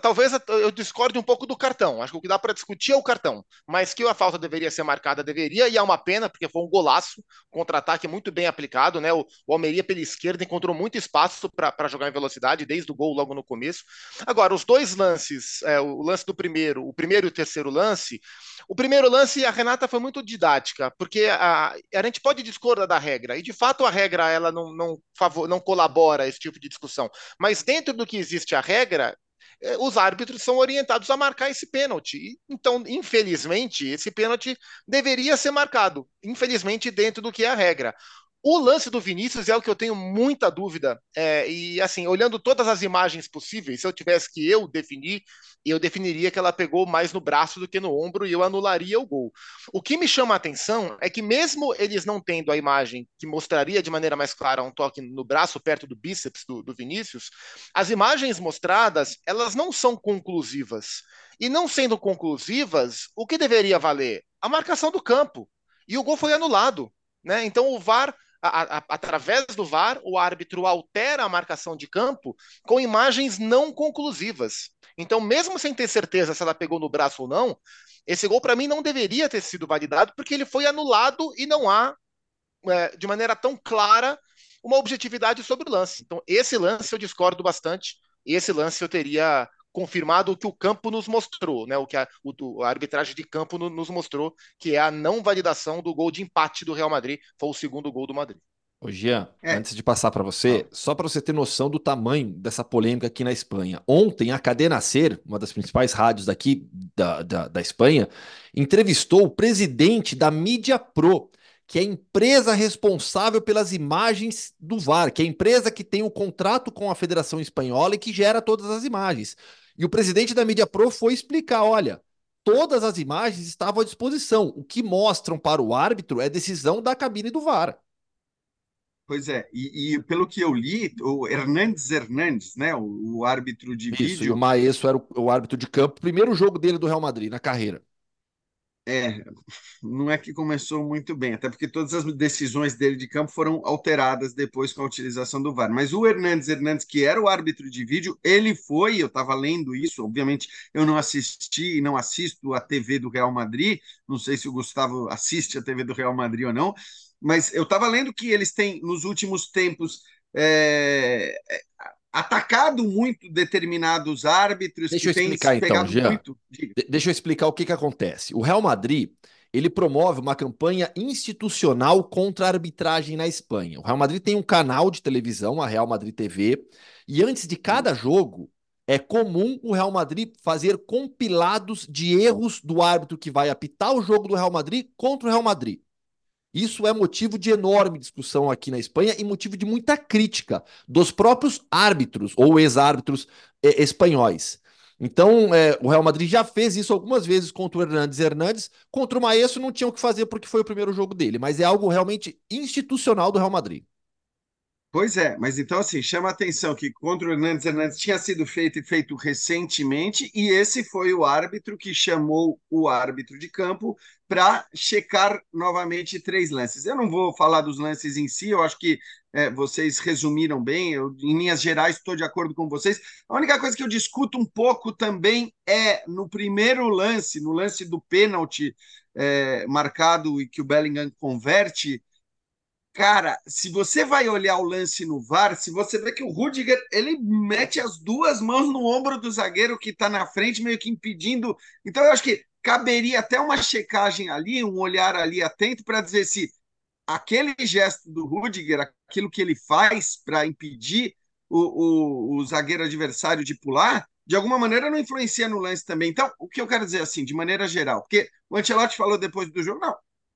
Talvez eu discorde um pouco do cartão. Acho que o que dá para discutir é o cartão. Mas que a falta deveria ser marcada, deveria, e é uma pena, porque foi um golaço, contra-ataque muito bem aplicado, né? O, Almeria pela esquerda encontrou muito espaço para jogar em velocidade, desde o gol logo no começo. Agora, os dois lances, é, o lance do primeiro, o primeiro e o terceiro lance, o primeiro lance, a Renata foi muito didática, porque a, a gente pode discordar da regra, e de fato a regra ela não, não, não colabora esse tipo de discussão. Mas dentro do que existe a regra, os árbitros são orientados a marcar esse pênalti. Então, infelizmente, esse pênalti deveria ser marcado. Infelizmente, dentro do que é a regra. O lance do Vinícius é o que eu tenho muita dúvida. É, e assim, olhando todas as imagens possíveis, se eu tivesse que eu definir, eu definiria que ela pegou mais no braço do que no ombro e eu anularia o gol. O que me chama a atenção é que, mesmo eles não tendo a imagem que mostraria de maneira mais clara um toque no braço, perto do bíceps do, do Vinícius, as imagens mostradas elas não são conclusivas. E não sendo conclusivas, o que deveria valer? A marcação do campo. E o gol foi anulado. Né? Então o VAR a, a, através do VAR, o árbitro altera a marcação de campo com imagens não conclusivas. Então, mesmo sem ter certeza se ela pegou no braço ou não, esse gol para mim não deveria ter sido validado porque ele foi anulado e não há, é, de maneira tão clara, uma objetividade sobre o lance. Então, esse lance eu discordo bastante. Esse lance eu teria confirmado o que o campo nos mostrou, né? O que a, o, a arbitragem de campo no, nos mostrou, que é a não validação do gol de empate do Real Madrid, foi o segundo gol do Madrid. Ô Jean, é. antes de passar para você, ah. só para você ter noção do tamanho dessa polêmica aqui na Espanha. Ontem, a Cadena Ser, uma das principais rádios daqui da, da, da Espanha, entrevistou o presidente da Mídia Pro, que é a empresa responsável pelas imagens do VAR, que é a empresa que tem o um contrato com a Federação Espanhola e que gera todas as imagens. E o presidente da Mídia Pro foi explicar: olha, todas as imagens estavam à disposição. O que mostram para o árbitro é decisão da cabine do VAR. Pois é, e, e pelo que eu li, o Hernandes Hernandes, né, o, o árbitro de Isso, vídeo. E o Maesso era o, o árbitro de campo, primeiro jogo dele do Real Madrid na carreira. É, não é que começou muito bem, até porque todas as decisões dele de campo foram alteradas depois com a utilização do VAR. Mas o Hernandes Hernandes, que era o árbitro de vídeo, ele foi, eu estava lendo isso, obviamente eu não assisti e não assisto a TV do Real Madrid, não sei se o Gustavo assiste a TV do Real Madrid ou não, mas eu estava lendo que eles têm, nos últimos tempos, é, é atacado muito determinados árbitros. Deixa eu explicar então, Jean. Muito... Deixa eu explicar o que, que acontece. O Real Madrid ele promove uma campanha institucional contra a arbitragem na Espanha. O Real Madrid tem um canal de televisão, a Real Madrid TV, e antes de cada jogo, é comum o Real Madrid fazer compilados de erros do árbitro que vai apitar o jogo do Real Madrid contra o Real Madrid. Isso é motivo de enorme discussão aqui na Espanha e motivo de muita crítica dos próprios árbitros ou ex-árbitros eh, espanhóis. Então, é, o Real Madrid já fez isso algumas vezes contra o Hernandes Hernandes. Contra o Maestro não tinha o que fazer porque foi o primeiro jogo dele, mas é algo realmente institucional do Real Madrid. Pois é, mas então assim, chama a atenção que contra o Hernandes Hernandes tinha sido feito e feito recentemente, e esse foi o árbitro que chamou o árbitro de campo para checar novamente três lances. Eu não vou falar dos lances em si, eu acho que é, vocês resumiram bem, eu, em linhas gerais estou de acordo com vocês. A única coisa que eu discuto um pouco também é no primeiro lance, no lance do pênalti é, marcado e que o Bellingham converte Cara, se você vai olhar o lance no VAR, se você vê que o Rudiger ele mete as duas mãos no ombro do zagueiro que está na frente, meio que impedindo. Então, eu acho que caberia até uma checagem ali, um olhar ali atento para dizer se aquele gesto do Rudiger, aquilo que ele faz para impedir o, o, o zagueiro adversário de pular, de alguma maneira não influencia no lance também. Então, o que eu quero dizer assim, de maneira geral, porque o Ancelotti falou depois do jogo, não,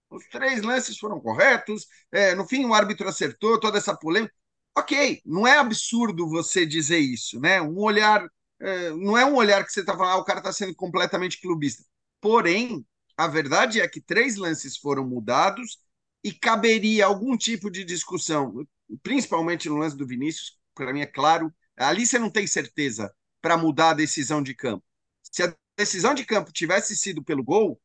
os três lances foram corretos, é, no fim o árbitro acertou, toda essa polêmica. Ok, não é absurdo você dizer isso, né? Um olhar, é, não é um olhar que você está falando, ah, o cara está sendo completamente clubista. Porém, a verdade é que três lances foram mudados e caberia algum tipo de discussão, principalmente no lance do Vinícius, para mim é claro, ali você não tem certeza para mudar a decisão de campo. Se a decisão de campo tivesse sido pelo gol,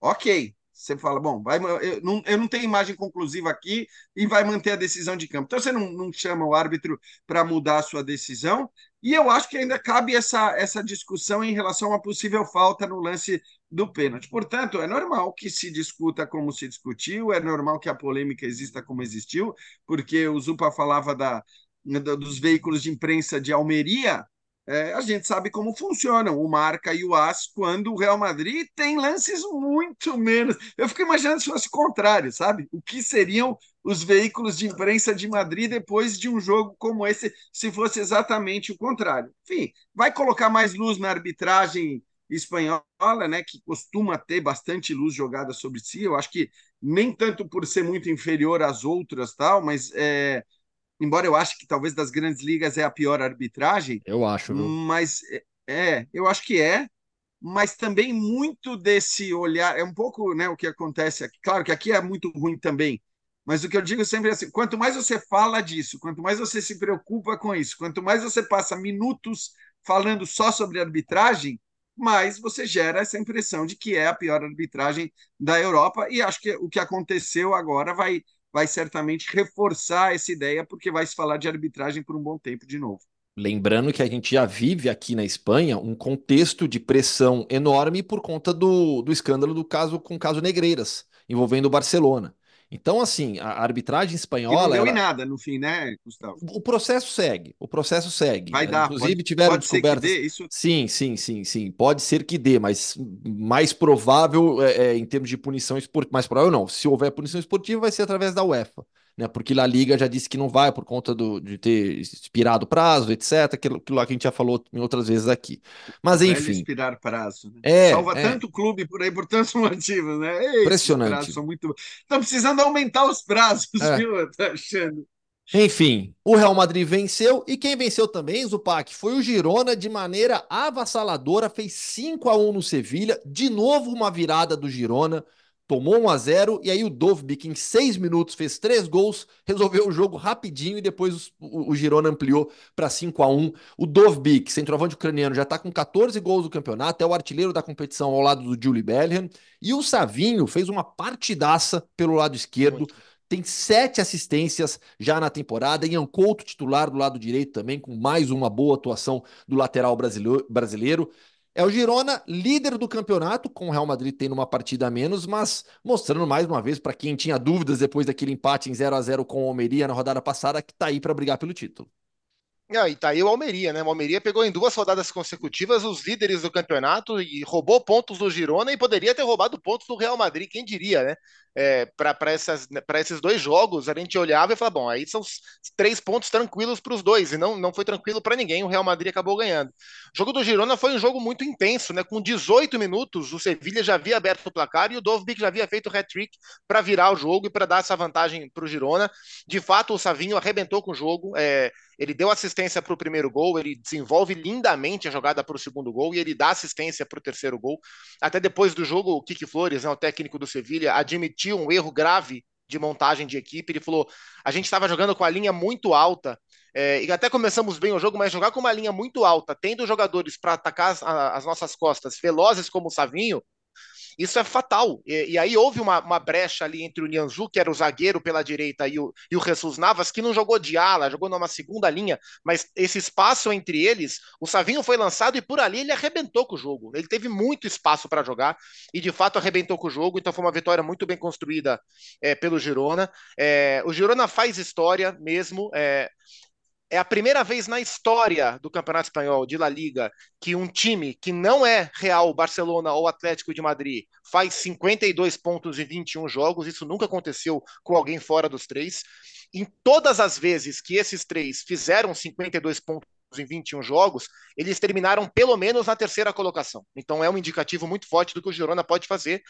ok, você fala, bom, vai, eu, não, eu não tenho imagem conclusiva aqui e vai manter a decisão de campo. Então você não, não chama o árbitro para mudar a sua decisão. E eu acho que ainda cabe essa, essa discussão em relação a uma possível falta no lance do pênalti. Portanto, é normal que se discuta como se discutiu, é normal que a polêmica exista como existiu, porque o Zupa falava da, dos veículos de imprensa de Almeria, é, a gente sabe como funcionam o Marca e o As quando o Real Madrid tem lances muito menos. Eu fico imaginando se fosse o contrário, sabe? O que seriam os veículos de imprensa de Madrid depois de um jogo como esse, se fosse exatamente o contrário. Enfim, vai colocar mais luz na arbitragem espanhola, né, que costuma ter bastante luz jogada sobre si. Eu acho que nem tanto por ser muito inferior às outras, tal, mas é, embora eu ache que talvez das grandes ligas é a pior arbitragem. Eu acho, viu? Mas é, eu acho que é. Mas também muito desse olhar, é um pouco né, o que acontece aqui. Claro que aqui é muito ruim também, mas o que eu digo sempre é assim: quanto mais você fala disso, quanto mais você se preocupa com isso, quanto mais você passa minutos falando só sobre arbitragem, mais você gera essa impressão de que é a pior arbitragem da Europa. E acho que o que aconteceu agora vai vai certamente reforçar essa ideia, porque vai se falar de arbitragem por um bom tempo de novo. Lembrando que a gente já vive aqui na Espanha um contexto de pressão enorme por conta do, do escândalo do caso com o caso Negreiras, envolvendo o Barcelona. Então, assim, a arbitragem espanhola. E não deu ela... em nada no fim, né, Gustavo? O processo segue. O processo segue. Vai dar. Inclusive, pode, tiveram pode descobertas. Ser que dê, isso... Sim, sim, sim, sim. Pode ser que dê, mas mais provável é, é, em termos de punição esportiva. Mais provável não. Se houver punição esportiva, vai ser através da UEFA né? Porque a Liga já disse que não vai por conta do, de ter expirado prazo, etc. Aquilo, aquilo lá que a gente já falou em outras vezes aqui. Mas enfim. expirar prazo. Né? É, Salva é. tanto clube por aí por tantos motivos, né? Ei, Impressionante. São muito. Estão precisando aumentar os prazos, é. viu? Achando? Enfim, o Real Madrid venceu e quem venceu também, Zupac, foi o Girona de maneira avassaladora, fez 5 a 1 no Sevilha, de novo uma virada do Girona tomou 1 a 0 e aí o Dovbik em seis minutos fez três gols, resolveu o jogo rapidinho e depois o, o Girona ampliou para 5 a 1 O Dovbik, centroavante ucraniano, já está com 14 gols no campeonato, é o artilheiro da competição ao lado do Julie Bellingham e o Savinho fez uma partidaça pelo lado esquerdo. Muito. Tem sete assistências já na temporada. Ian Couto, titular do lado direito também, com mais uma boa atuação do lateral brasileiro. É o Girona, líder do campeonato, com o Real Madrid tendo uma partida a menos, mas mostrando mais uma vez para quem tinha dúvidas depois daquele empate em 0 a 0 com o Almeria na rodada passada, que está aí para brigar pelo título. Ah, e tá aí o Almeria, né? O Almeria pegou em duas rodadas consecutivas os líderes do campeonato e roubou pontos do Girona e poderia ter roubado pontos do Real Madrid, quem diria, né? É, para esses dois jogos, a gente olhava e falava, bom, aí são três pontos tranquilos para os dois, e não, não foi tranquilo para ninguém, o Real Madrid acabou ganhando. O jogo do Girona foi um jogo muito intenso, né? Com 18 minutos, o Sevilha já havia aberto o placar e o Dovbik já havia feito o hat-trick para virar o jogo e para dar essa vantagem para o Girona. De fato, o Savinho arrebentou com o jogo, é, ele deu assistência para o primeiro gol, ele desenvolve lindamente a jogada para o segundo gol e ele dá assistência para o terceiro gol. Até depois do jogo, o Kiki Flores, né, o técnico do Sevilha, admitiu um erro grave de montagem de equipe. Ele falou: a gente estava jogando com a linha muito alta. É, e até começamos bem o jogo, mas jogar com uma linha muito alta, tendo jogadores para atacar as, as, nossas costas, velozes como o Savinho, isso é fatal. E, e aí houve uma, uma, brecha ali entre o Nianzu, que era o zagueiro pela direita, e o, e o Jesus Navas, que não jogou de ala, jogou numa segunda linha, mas esse espaço entre eles, o Savinho foi lançado e por ali ele arrebentou com o jogo. Ele teve muito espaço para jogar e de fato arrebentou com o jogo, então foi uma vitória muito bem construída é, pelo Girona. É, o Girona faz história mesmo. É, é a primeira vez na história do Campeonato Espanhol de La Liga que um time que não é Real, Barcelona ou Atlético de Madrid faz 52 pontos em 21 jogos. Isso nunca aconteceu com alguém fora dos três. Em todas as vezes que esses três fizeram 52 pontos em 21 jogos, eles terminaram pelo menos na terceira colocação. Então é um indicativo muito forte do que o Girona pode fazer.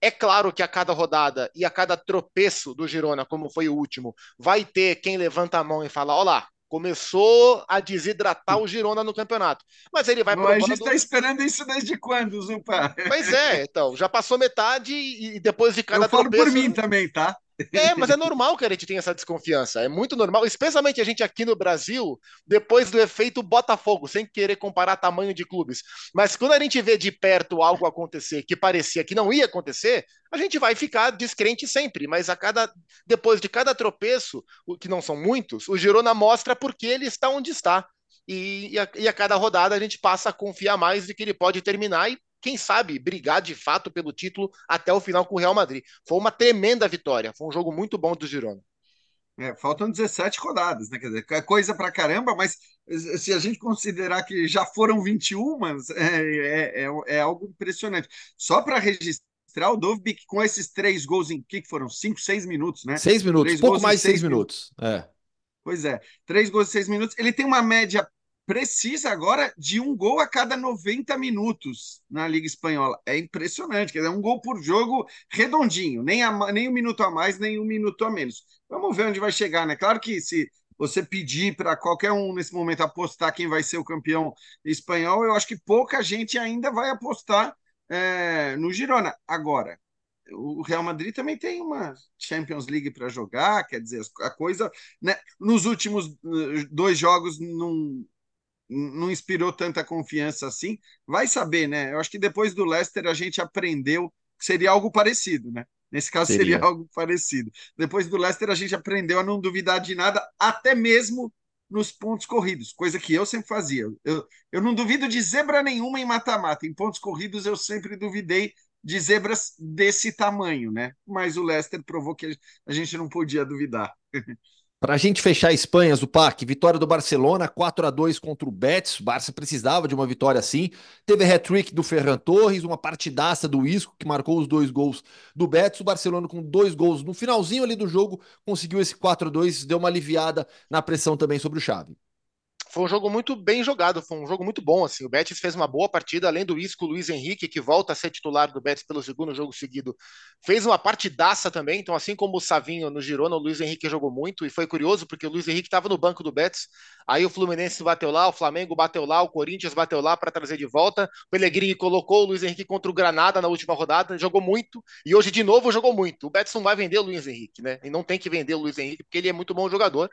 É claro que a cada rodada e a cada tropeço do Girona, como foi o último, vai ter quem levanta a mão e fala: olá, começou a desidratar o Girona no campeonato. Mas ele vai para A gente está do... esperando isso desde quando, Zupa? Pois é, então, já passou metade e depois de cada Eu falo tropeço... por mim também, tá? É, mas é normal que a gente tenha essa desconfiança. É muito normal, especialmente a gente aqui no Brasil, depois do efeito Botafogo, sem querer comparar tamanho de clubes. Mas quando a gente vê de perto algo acontecer que parecia que não ia acontecer, a gente vai ficar descrente sempre. Mas a cada depois de cada tropeço, que não são muitos, o Girona mostra porque ele está onde está. E, e, a, e a cada rodada a gente passa a confiar mais de que ele pode terminar e quem sabe, brigar de fato pelo título até o final com o Real Madrid. Foi uma tremenda vitória, foi um jogo muito bom do Girona. É, faltam 17 rodadas, né? Quer dizer, é coisa pra caramba, mas se a gente considerar que já foram 21, é, é, é, é algo impressionante. Só para registrar, o Dovbik com esses três gols em que foram? Cinco, seis minutos, né? Seis minutos, três pouco mais de seis, seis minutos. minutos. É. Pois é, três gols em seis minutos. Ele tem uma média precisa agora de um gol a cada 90 minutos na Liga Espanhola. É impressionante, quer dizer, um gol por jogo redondinho, nem, a, nem um minuto a mais, nem um minuto a menos. Vamos ver onde vai chegar, né? Claro que se você pedir para qualquer um nesse momento apostar quem vai ser o campeão espanhol, eu acho que pouca gente ainda vai apostar é, no Girona. Agora, o Real Madrid também tem uma Champions League para jogar, quer dizer, a coisa, né? Nos últimos eh, dois jogos não não inspirou tanta confiança assim. Vai saber, né? Eu acho que depois do Leicester a gente aprendeu que seria algo parecido, né? Nesse caso seria. seria algo parecido. Depois do Leicester a gente aprendeu a não duvidar de nada, até mesmo nos pontos corridos, coisa que eu sempre fazia. Eu, eu não duvido de zebra nenhuma em mata-mata. Em pontos corridos eu sempre duvidei de zebras desse tamanho, né? Mas o Leicester provou que a gente não podia duvidar. Para a gente fechar a Espanha, Zupac, vitória do Barcelona, 4 a 2 contra o Betis. O Barça precisava de uma vitória assim. Teve hat-trick do Ferran Torres, uma partidaça do Isco, que marcou os dois gols do Betis. O Barcelona, com dois gols no finalzinho ali do jogo, conseguiu esse 4 a 2 deu uma aliviada na pressão também sobre o Xavi foi um jogo muito bem jogado, foi um jogo muito bom. Assim, o Betis fez uma boa partida, além do Isco, o Luiz Henrique, que volta a ser titular do Betis pelo segundo jogo seguido, fez uma partidaça também. Então, assim como o Savinho no Girona, o Luiz Henrique jogou muito e foi curioso porque o Luiz Henrique estava no banco do Betis. Aí o Fluminense bateu lá, o Flamengo bateu lá, o Corinthians bateu lá para trazer de volta. O Pellegrini colocou o Luiz Henrique contra o Granada na última rodada, jogou muito e hoje de novo jogou muito. O Betis não vai vender o Luiz Henrique, né? E não tem que vender o Luiz Henrique porque ele é muito bom jogador.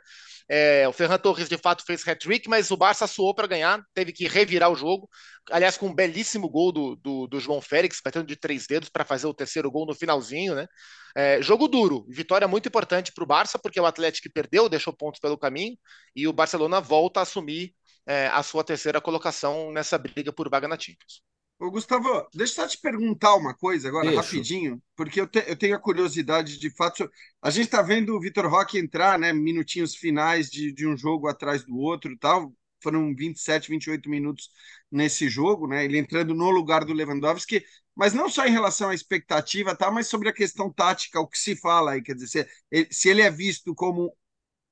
É, o Ferran Torres de fato fez hat-trick, mas o Barça suou para ganhar, teve que revirar o jogo. Aliás, com um belíssimo gol do, do, do João Félix, batendo de três dedos para fazer o terceiro gol no finalzinho, né? É, jogo duro, vitória muito importante para o Barça, porque o Atlético perdeu, deixou pontos pelo caminho, e o Barcelona volta a assumir é, a sua terceira colocação nessa briga por vaga na Champions. Ô, Gustavo, deixa eu só te perguntar uma coisa agora, rapidinho, porque eu, te- eu tenho a curiosidade de fato. A gente está vendo o Vitor Roque entrar, né? Minutinhos finais de, de um jogo atrás do outro e tal. Foram 27, 28 minutos nesse jogo, né? Ele entrando no lugar do Lewandowski, mas não só em relação à expectativa, tá? Mas sobre a questão tática, o que se fala aí, quer dizer, se ele, se ele é visto como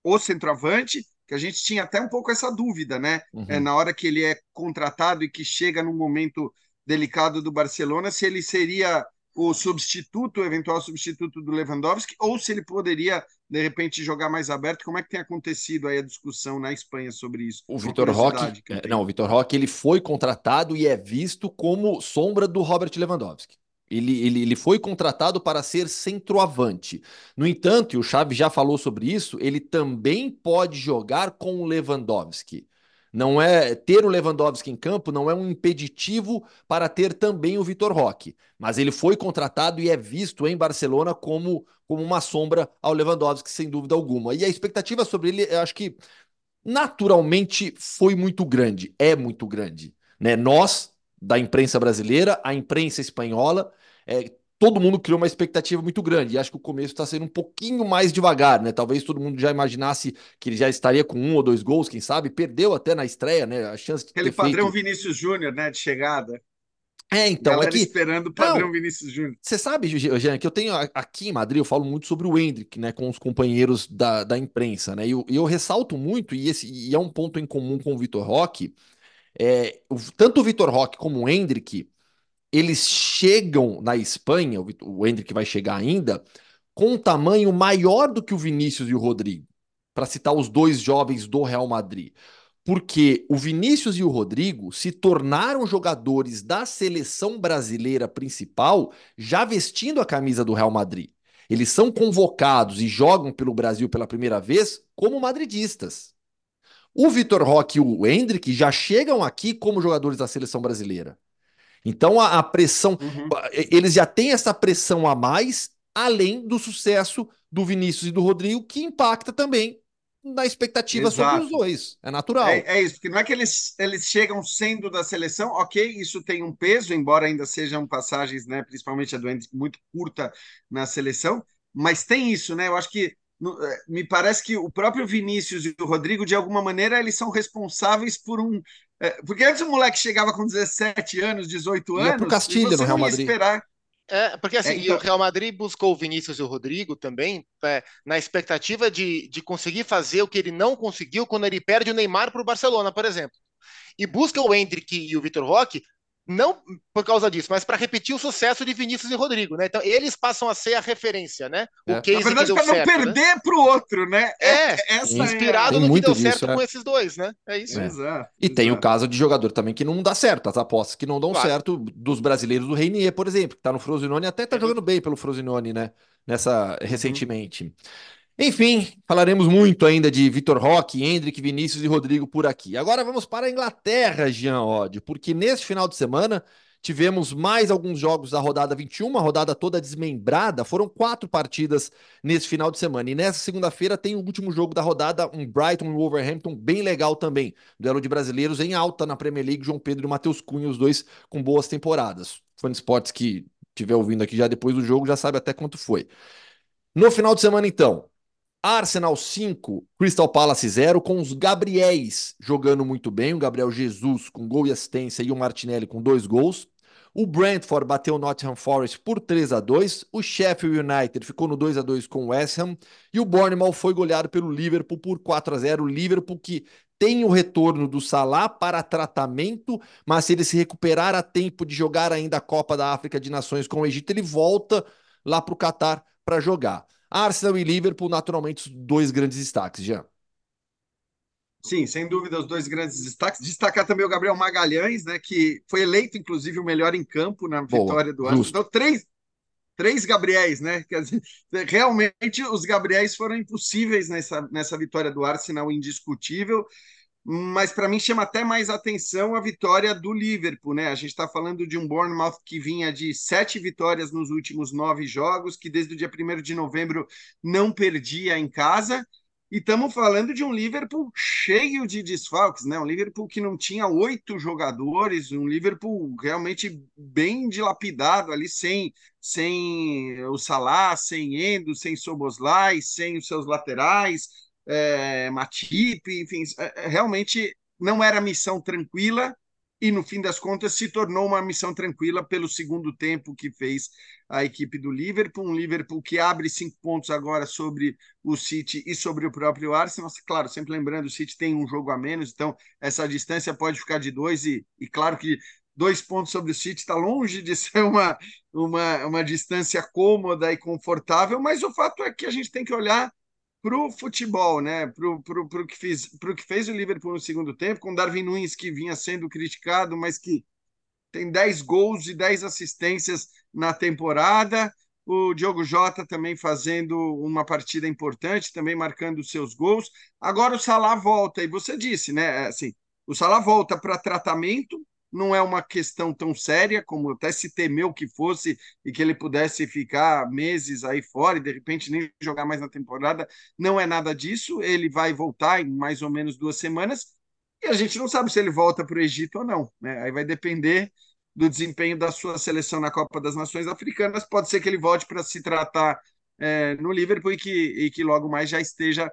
o centroavante, que a gente tinha até um pouco essa dúvida, né? Uhum. É, na hora que ele é contratado e que chega num momento delicado do Barcelona, se ele seria o substituto, o eventual substituto do Lewandowski, ou se ele poderia, de repente, jogar mais aberto. Como é que tem acontecido aí a discussão na Espanha sobre isso? O Vitor Roque, é, não, o Vitor Roque ele foi contratado e é visto como sombra do Robert Lewandowski. Ele, ele, ele foi contratado para ser centroavante. No entanto, e o Xavi já falou sobre isso, ele também pode jogar com o Lewandowski. Não é ter o Lewandowski em campo não é um impeditivo para ter também o Vitor Roque, mas ele foi contratado e é visto em Barcelona como, como uma sombra ao Lewandowski, sem dúvida alguma. E a expectativa sobre ele, eu acho que naturalmente foi muito grande, é muito grande, né? Nós, da imprensa brasileira, a imprensa espanhola, é, todo mundo criou uma expectativa muito grande. E acho que o começo está sendo um pouquinho mais devagar, né? Talvez todo mundo já imaginasse que ele já estaria com um ou dois gols, quem sabe, perdeu até na estreia, né? A chance de Aquele ter padrão feito... Vinícius Júnior, né, de chegada. É, então, é Galera que esperando o padrão Não. Vinícius Júnior. Você sabe, Jean, que eu tenho aqui em Madrid, eu falo muito sobre o Hendrick, né, com os companheiros da, da imprensa, né, e eu, eu ressalto muito, e, esse, e é um ponto em comum com o Vitor Roque, é, o- tanto o Vitor Roque como o Hendrick, eles chegam na Espanha, o, Hendrick vai chegar ainda, com um tamanho maior do que o Vinícius e o Rodrigo, para citar os dois jovens do Real Madrid. Porque o Vinícius e o Rodrigo se tornaram jogadores da seleção brasileira principal já vestindo a camisa do Real Madrid. Eles são convocados e jogam pelo Brasil pela primeira vez como madridistas. O Vitor Roque e o Hendrick já chegam aqui como jogadores da seleção brasileira. Então a, a pressão, Uhum. eles já têm essa pressão a mais, além do sucesso do Vinícius e do Rodrigo, que impacta também na expectativa sobre Exato. os dois. É natural. É, é isso, porque não é que eles, eles chegam sendo da seleção, ok, isso tem um peso, embora ainda sejam passagens, né, principalmente a do Hendrick, muito curta na seleção, mas tem isso, né? Eu acho que é, me parece que o próprio Vinícius e o Rodrigo, de alguma maneira, eles são responsáveis por um. É, porque antes o moleque chegava com 17 anos, 18 Ia anos, pro Castilho e você no Real não ia Madrid. esperar. É, porque assim, É, e então- o Real Madrid buscou o Vinícius e o Rodrigo também, é, na expectativa de, de conseguir fazer o que ele não conseguiu quando ele perde o Neymar para o Barcelona, por exemplo. E busca o Hendrick e o Vitor Roque, não por causa disso, mas para repetir o sucesso de Vinícius e Rodrigo, né? Então, eles passam a ser a referência, né? O É. Na verdade, para não certo, né? perder para o outro, né? É, essa inspirado Tem no que deu disso, certo é. com esses dois, né? É isso. É. É. Exato. E tem o exato. caso de jogador também que não dá certo, as apostas que não dão Claro. certo dos brasileiros do Reinier, por exemplo, que tá no Frosinone, até tá É. jogando bem pelo Frosinone, né? Nessa recentemente. Enfim, falaremos muito ainda de Vitor Roque, Hendrick, Vinícius e Rodrigo por aqui. Agora vamos para a Inglaterra, Jean Odd, porque neste final de semana tivemos mais alguns jogos da rodada 21, a rodada toda desmembrada. Foram quatro partidas nesse final de semana. E nessa segunda-feira tem o último jogo da rodada, um Brighton e Wolverhampton bem legal também. Duelo de brasileiros em alta na Premier League, João Pedro e Matheus Cunha, os dois com boas temporadas. Fã de esportes que estiver ouvindo aqui já depois do jogo já sabe até quanto foi. No final de semana, então, Arsenal 5, Crystal Palace 0, com os Gabriéis jogando muito bem. O Gabriel Jesus com gol e assistência e o Martinelli com dois gols. O Brentford bateu o Nottingham Forest por 3 a 2 O Sheffield United ficou no 2 a 2 com o West Ham. E o Bournemouth foi goleado pelo Liverpool por 4 a 0 O Liverpool que tem o retorno do Salah para tratamento, mas se ele se recuperar a tempo de jogar ainda a Copa da África de Nações com o Egito, ele volta lá para o Catar para jogar. Arsenal e Liverpool, naturalmente, os dois grandes destaques, já. Sim, sem dúvida, os dois grandes destaques. Destacar também o Gabriel Magalhães, né, que foi eleito, inclusive, o melhor em campo na Boa, vitória do Arsenal. Então, três, três Gabriéis, né? Quer dizer, realmente, os Gabriéis foram impossíveis nessa, nessa vitória do Arsenal, indiscutível. Mas para mim chama até mais atenção a vitória do Liverpool, né? A gente está falando de um Bournemouth que vinha de sete vitórias nos últimos nove jogos, que desde o dia 1 de novembro não perdia em casa E estamos falando de um Liverpool cheio de desfalques, né? Um Liverpool que não tinha oito jogadores, um Liverpool realmente bem dilapidado ali, sem, sem o Salah, sem Endo, sem Soboslai, sem os seus laterais, é, Matip, enfim, é, é, realmente não era missão tranquila e no fim das contas se tornou uma missão tranquila pelo segundo tempo que fez a equipe do Liverpool, um Liverpool que abre cinco pontos agora sobre o City e sobre o próprio Arsenal. Claro, sempre lembrando, o City tem um jogo a menos, então essa distância pode ficar de dois e, e claro que dois pontos sobre o City está longe de ser uma, uma, uma distância cômoda e confortável, mas o fato é que a gente tem que olhar para o futebol, né? Para o que, fez, que fez o Liverpool no segundo tempo, com Darwin Nunes que vinha sendo criticado, mas que tem 10 gols e 10 assistências na temporada. O Diogo Jota também fazendo uma partida importante, também marcando seus gols. Agora o Salah volta, e você disse, né? Assim, o Salah volta para tratamento, não é uma questão tão séria como até se temeu que fosse e que ele pudesse ficar meses aí fora e de repente nem jogar mais na temporada. Não é nada disso. Ele vai voltar em mais ou menos duas semanas e a gente não sabe se ele volta para o Egito ou não. Né? Aí vai depender do desempenho da sua seleção na Copa das Nações Africanas. Pode ser que ele volte para se tratar é, no Liverpool e que, e que logo mais já esteja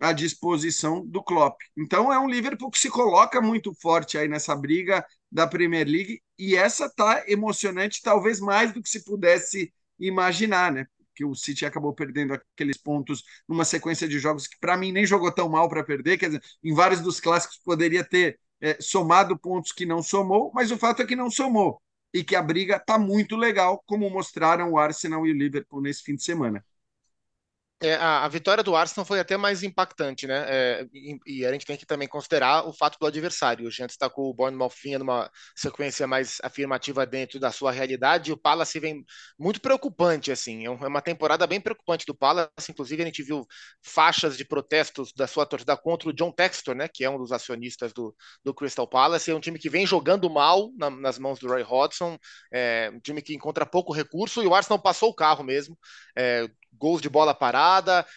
à disposição do Klopp. Então é um Liverpool que se coloca muito forte aí nessa briga da Premier League e essa tá emocionante talvez mais do que se pudesse imaginar, né? Que o City acabou perdendo aqueles pontos numa sequência de jogos que para mim nem jogou tão mal para perder, quer dizer, em vários dos clássicos poderia ter é, somado pontos que não somou, mas o fato é que não somou e que a briga tá muito legal, como mostraram o Arsenal e o Liverpool nesse fim de semana. É, a, a, vitória do Arsenal foi até mais impactante, né? É, e, e, a gente tem que também considerar o fato do adversário. O Jean destacou o Bournemouth vinha numa sequência mais afirmativa dentro da sua realidade. E o Palace vem muito preocupante, assim. É, é uma temporada bem preocupante do Palace. Inclusive, a gente viu faixas de protestos da sua torcida contra o John Textor, né? Que é um dos acionistas do, do Crystal Palace. É um time que vem jogando mal na, nas mãos do Roy Hodgson. É um time que encontra pouco recurso. E o Arsenal passou o carro mesmo. É, gols de bola parada.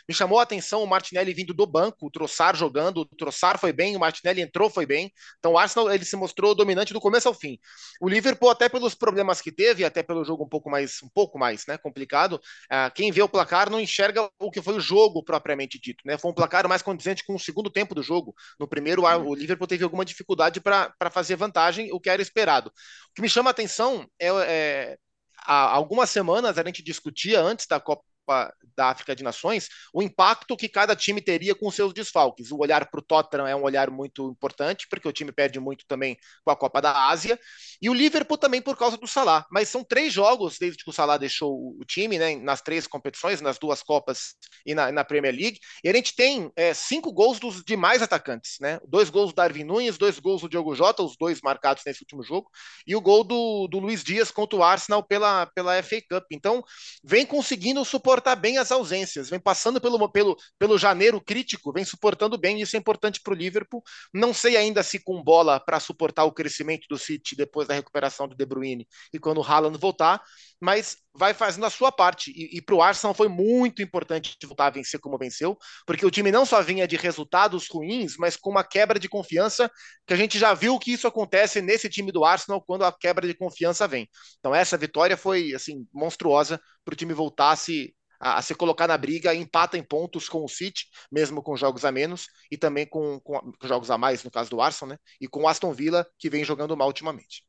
Me chamou a atenção o Martinelli vindo do banco, o Troçar jogando, o Troçar foi bem, o Martinelli entrou, foi bem. Então o Arsenal ele se mostrou dominante do começo ao fim. O Liverpool até pelos problemas que teve, até pelo jogo um pouco mais um pouco mais, né, complicado, uh, quem vê o placar não enxerga o que foi o jogo propriamente dito, né? Foi um placar mais condizente com o segundo tempo do jogo. No primeiro o Liverpool teve alguma dificuldade para fazer vantagem, o que era esperado. O que me chama a atenção é, é há algumas semanas a gente discutia antes da Copa Copa da África de Nações, o impacto que cada time teria com seus desfalques. O olhar para o Tottenham é um olhar muito importante, porque o time perde muito também com a Copa da Ásia, e o Liverpool também por causa do Salah. Mas são três jogos desde que o Salah deixou o time, né, nas três competições, nas duas Copas e na, na Premier League, e a gente tem é, cinco gols dos demais atacantes, né? Dois gols do Darwin Nunes, dois gols do Diogo Jota, os dois marcados nesse último jogo, e o gol do, do Luiz Dias contra o Arsenal pela, pela FA Cup. Então, vem conseguindo suportar suportar bem as ausências, vem passando pelo, pelo, pelo janeiro crítico, vem suportando bem, isso é importante para o Liverpool. Não sei ainda se com bola para suportar o crescimento do City depois da recuperação do De Bruyne e quando o Haaland voltar, mas vai fazendo a sua parte. E, e para o Arsenal foi muito importante voltar a vencer como venceu, porque o time não só vinha de resultados ruins, mas com uma quebra de confiança, que a gente já viu que isso acontece nesse time do Arsenal quando a quebra de confiança vem. Então essa vitória foi assim monstruosa para o time voltar a se a, a, se colocar na briga, empata em pontos com o City, mesmo com jogos a menos, e também com, com, com jogos a mais, no caso do Arsenal, né? E com o Aston Villa, que vem jogando mal ultimamente.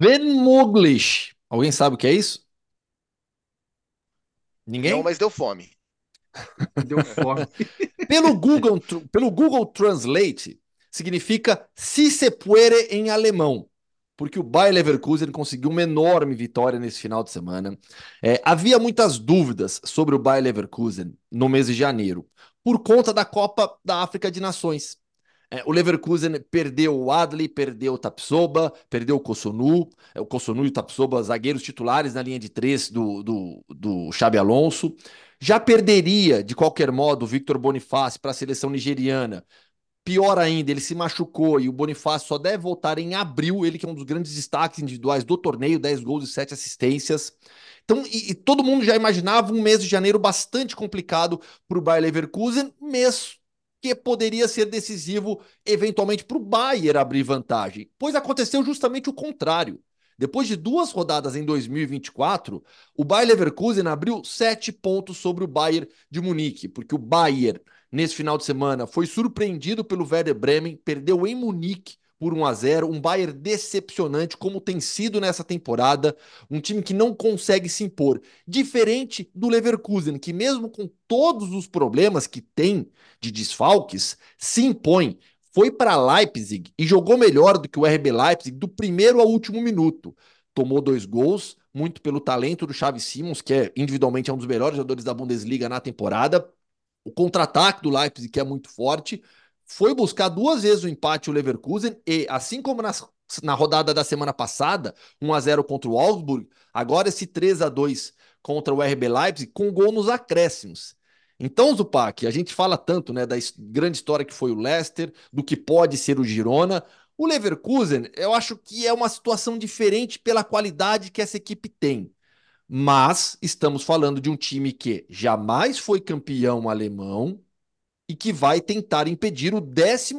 Ben Muglish. Alguém sabe o que é isso? Ninguém? Não, mas deu fome. deu fome. pelo, Google, pelo Google Translate, significa si se puere em alemão porque o Bayer Leverkusen conseguiu uma enorme vitória nesse final de semana. É, havia muitas dúvidas sobre o Bayer Leverkusen no mês de janeiro, por conta da Copa da África de Nações. É, o Leverkusen perdeu o Adli, perdeu o Tapsoba, perdeu o Kosunu, é, o Kosunu e o Tapsoba, zagueiros titulares na linha de três do, do, do Xabi Alonso. Já perderia, de qualquer modo, o Victor Bonifácio para a seleção nigeriana, Pior ainda, ele se machucou e o Bonifácio só deve voltar em abril. Ele que é um dos grandes destaques individuais do torneio, 10 gols e 7 assistências. Então, e, e todo mundo já imaginava um mês de janeiro bastante complicado para o Bayer Leverkusen, mês que poderia ser decisivo eventualmente para o Bayern abrir vantagem, pois aconteceu justamente o contrário. Depois de duas rodadas em 2024, o Bayer Leverkusen abriu sete pontos sobre o Bayern de Munique, porque o Bayern, nesse final de semana, foi surpreendido pelo Werder Bremen, perdeu em Munique por 1 a 0, um Bayern decepcionante como tem sido nessa temporada, um time que não consegue se impor, diferente do Leverkusen, que mesmo com todos os problemas que tem de desfalques, se impõe. Foi para Leipzig e jogou melhor do que o RB Leipzig do primeiro ao último minuto. Tomou dois gols, muito pelo talento do Xavi Simons, que é individualmente é um dos melhores jogadores da Bundesliga na temporada. O contra-ataque do Leipzig, que é muito forte, foi buscar duas vezes o empate o Leverkusen e, assim como nas, na rodada da semana passada, 1 a 0 contra o Augsburg, agora esse 3 a 2 contra o RB Leipzig com gol nos acréscimos. Então, Zupac, a gente fala tanto né, da grande história que foi o Leicester, do que pode ser o Girona. O Leverkusen, eu acho que é uma situação diferente pela qualidade que essa equipe tem. Mas estamos falando de um time que jamais foi campeão alemão, e que vai tentar impedir o 12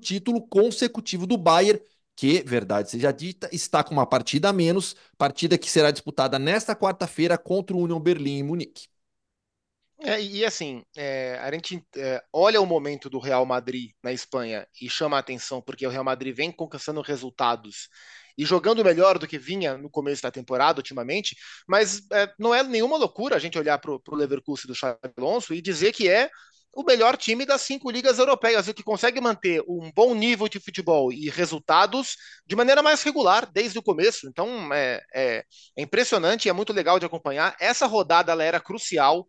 título consecutivo do Bayern, que, verdade seja dita, está com uma partida a menos, partida que será disputada nesta quarta-feira contra o Union Berlim em Munique. É, e assim, é, a gente é, olha o momento do Real Madrid na Espanha e chama a atenção porque o Real Madrid vem conquistando resultados e jogando melhor do que vinha no começo da temporada, ultimamente, mas é, não é nenhuma loucura a gente olhar para o Leverkusen do Xabi Alonso e dizer que é o melhor time das cinco ligas europeias, o que consegue manter um bom nível de futebol e resultados de maneira mais regular desde o começo. Então é, é, é impressionante e é muito legal de acompanhar. Essa rodada ela era crucial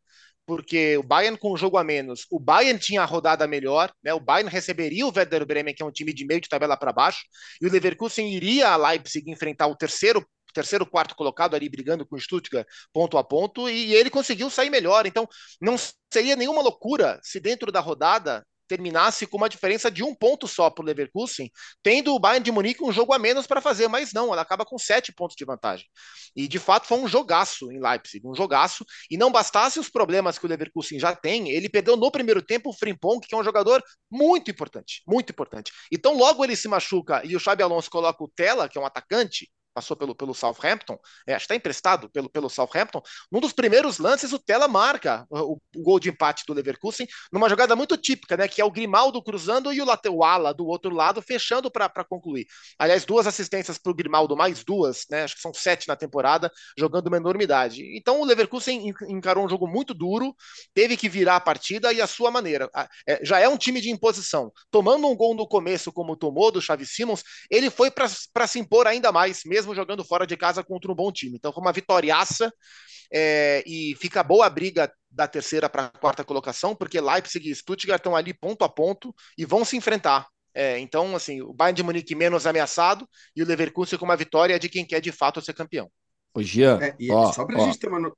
porque o Bayern com o jogo a menos, o Bayern tinha a rodada melhor, né? O Bayern receberia o Werder Bremen, que é um time de meio de tabela para baixo, e o Leverkusen iria a Leipzig enfrentar o terceiro terceiro, quarto colocado ali brigando com o Stuttgart ponto a ponto, e ele conseguiu sair melhor. Então, não seria nenhuma loucura se dentro da rodada terminasse com uma diferença de um ponto só para o Leverkusen, tendo o Bayern de Munique um jogo a menos para fazer, mas não, ela acaba com sete pontos de vantagem. E de fato foi um jogaço em Leipzig, um jogaço, e não bastasse os problemas que o Leverkusen já tem, ele perdeu no primeiro tempo o Frimpong, que é um jogador muito importante, muito importante. Então logo ele se machuca e o Xabi Alonso coloca o Tela, que é um atacante, passou pelo, pelo Southampton, é, está emprestado pelo, pelo Southampton. Num dos primeiros lances, o Tela marca o, o, gol de empate do Leverkusen, numa jogada muito típica, né? Que é o Grimaldo cruzando e o, o Ala do outro lado fechando para concluir. Aliás, duas assistências para o Grimaldo, mais duas, né? Acho que são sete na temporada, jogando uma enormidade. Então o Leverkusen encarou um jogo muito duro, teve que virar a partida e a sua maneira. É, já é um time de imposição. Tomando um gol no começo, como tomou do Xavi Simons, ele foi para se impor ainda mais, mesmo mesmo jogando fora de casa contra um bom time. Então foi uma vitoriaça é, e fica boa a briga da terceira para a quarta colocação, porque Leipzig e Stuttgart estão ali ponto a ponto e vão se enfrentar. É, então, assim, o Bayern de Munique menos ameaçado e o Leverkusen com uma vitória de quem quer de fato ser campeão. Ô, Jean, é, ó, só para a gente ter uma.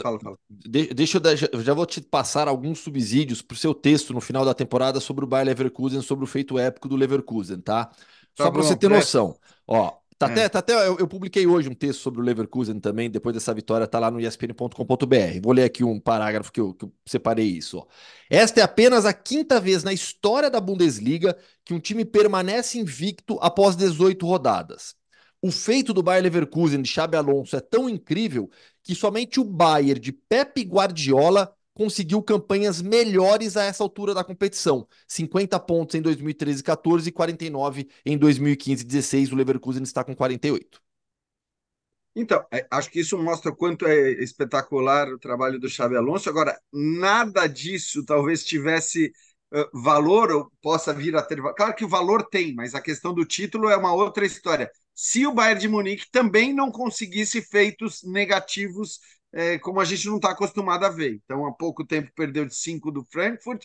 Fala, fala. De, deixa eu já vou te passar alguns subsídios para o seu texto no final da temporada sobre o Bayern Leverkusen, sobre o feito épico do Leverkusen, tá? Só tá para você ter noção. Ó, Tá é. até, tá até eu, eu, publiquei hoje um texto sobre o Leverkusen também, depois dessa vitória, tá lá no espn.com.br. Vou ler aqui um parágrafo que eu, que eu separei isso. Ó. Esta é apenas a quinta vez na história da Bundesliga que um time permanece invicto após 18 rodadas. O feito do Bayern Leverkusen de Xabi Alonso é tão incrível que somente o Bayern de Pep Guardiola conseguiu campanhas melhores a essa altura da competição. 50 pontos em 2013 14 e 49 em 2015 16. O Leverkusen está com 48. Então, é, acho que isso mostra quanto é espetacular o trabalho do Xabi Alonso. Agora, nada disso talvez tivesse valor ou possa vir a ter. Claro que o valor tem, mas a questão do título é uma outra história. Se o Bayern de Munique também não conseguisse feitos negativos é, como a gente não está acostumado a ver. Então, há pouco tempo perdeu de 5 do Frankfurt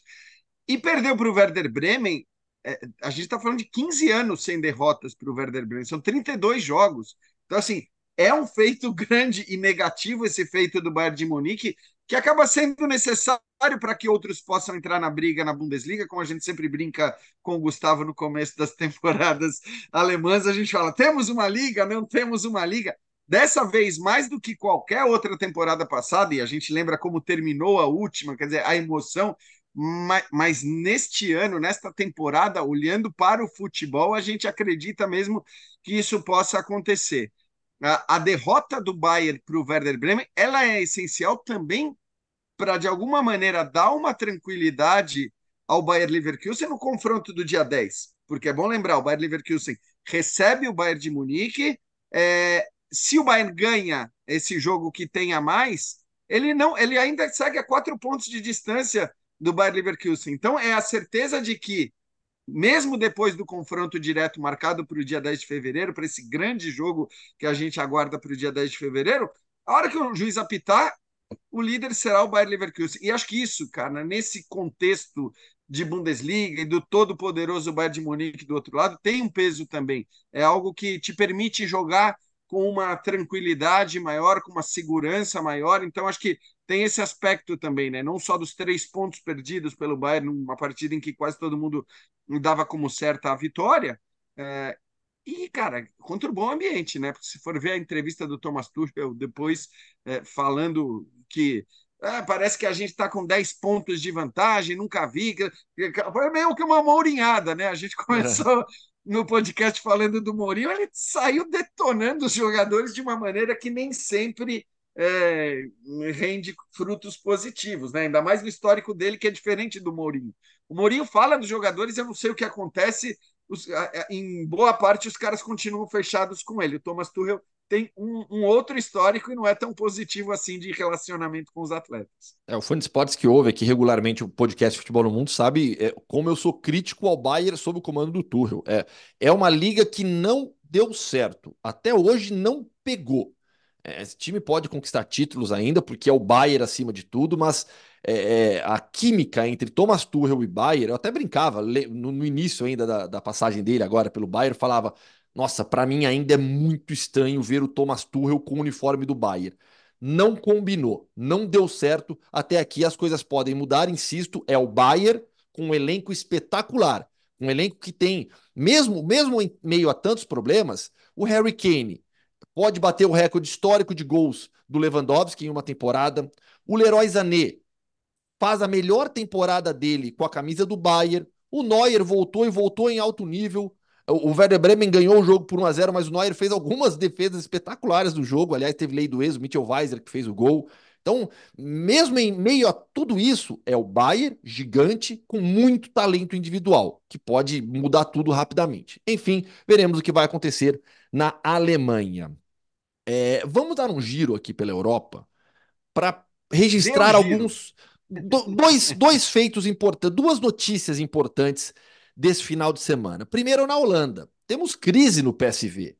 e perdeu para o Werder Bremen. É, a gente está falando de 15 anos sem derrotas para o Werder Bremen, são 32 jogos. Então, assim, é um feito grande e negativo esse feito do Bayern de Munique, que acaba sendo necessário para que outros possam entrar na briga na Bundesliga, como a gente sempre brinca com o Gustavo no começo das temporadas alemãs, a gente fala: temos uma liga, não temos uma liga Dessa vez, mais do que qualquer outra temporada passada, e a gente lembra como terminou a última, quer dizer, a emoção, mas, mas, neste ano, nesta temporada, olhando para o futebol, a gente acredita mesmo que isso possa acontecer. A, a derrota do Bayern para o Werder Bremen, ela é essencial também para, de alguma maneira, dar uma tranquilidade ao Bayern Leverkusen no confronto do dia 10. Porque é bom lembrar, o Bayern Leverkusen recebe o Bayern de Munique, é, se o Bayern ganha esse jogo que tem a mais, ele não, ele ainda segue a quatro pontos de distância do Bayern Leverkusen. Então é a certeza de que mesmo depois do confronto direto marcado para o dia 10 de fevereiro, para esse grande jogo que a gente aguarda para o dia 10 de fevereiro, a hora que o juiz apitar, o líder será o Bayern Leverkusen. E acho que isso, cara, nesse contexto de Bundesliga e do todo-poderoso Bayern de Munique do outro lado, tem um peso também. É algo que te permite jogar com uma tranquilidade maior, com uma segurança maior. Então, acho que tem esse aspecto também, né? Não só dos três pontos perdidos pelo Bayern, numa partida em que quase todo mundo dava como certa a vitória. É... E, cara, contra o bom ambiente, né? Porque se for ver a entrevista do Thomas Tuchel depois, é, falando que é, parece que a gente está com 10 pontos de vantagem, nunca vi. Foi meio que uma mourinhada, né? A gente começou no podcast falando do Mourinho, ele saiu detonando os jogadores de uma maneira que nem sempre é, rende frutos positivos, né? ainda mais no histórico dele, que é diferente do Mourinho. O Mourinho fala dos jogadores, eu não sei o que acontece, os, em boa parte os caras continuam fechados com ele. O Thomas Tuchel tem um, um, outro histórico e não é tão positivo assim de relacionamento com os atletas. É, o fã de esportes que ouve aqui regularmente o podcast Futebol no Mundo sabe é, como eu sou crítico ao Bayern sob o comando do Tuchel. É, é uma liga que não deu certo. Até hoje não pegou. É, esse time pode conquistar títulos ainda, porque é o Bayern acima de tudo, mas é, é, a química entre Thomas Tuchel e Bayern, eu até brincava no, no início ainda da, da passagem dele agora pelo Bayern, falava nossa, para mim ainda é muito estranho ver o Thomas Tuchel com o uniforme do Bayern. Não combinou, não deu certo. Até aqui as coisas podem mudar, insisto, é o Bayern com um elenco espetacular, um elenco que tem, mesmo mesmo em meio a tantos problemas, o Harry Kane pode bater o recorde histórico de gols do Lewandowski em uma temporada. O Leroy Sané faz a melhor temporada dele com a camisa do Bayern. O Neuer voltou e voltou em alto nível. O Werder Bremen ganhou o jogo por 1 a 0 mas o Neuer fez algumas defesas espetaculares do jogo. Aliás, teve lei do ex, o Mitchell Weiser que fez o gol. Então, mesmo em meio a tudo isso, é o Bayern gigante com muito talento individual, que pode mudar tudo rapidamente. Enfim, veremos o que vai acontecer na Alemanha. É, vamos dar um giro aqui pela Europa para registrar alguns do, dois, dois feitos importantes, duas notícias importantes desse final de semana. Primeiro, na Holanda, temos crise no PSV.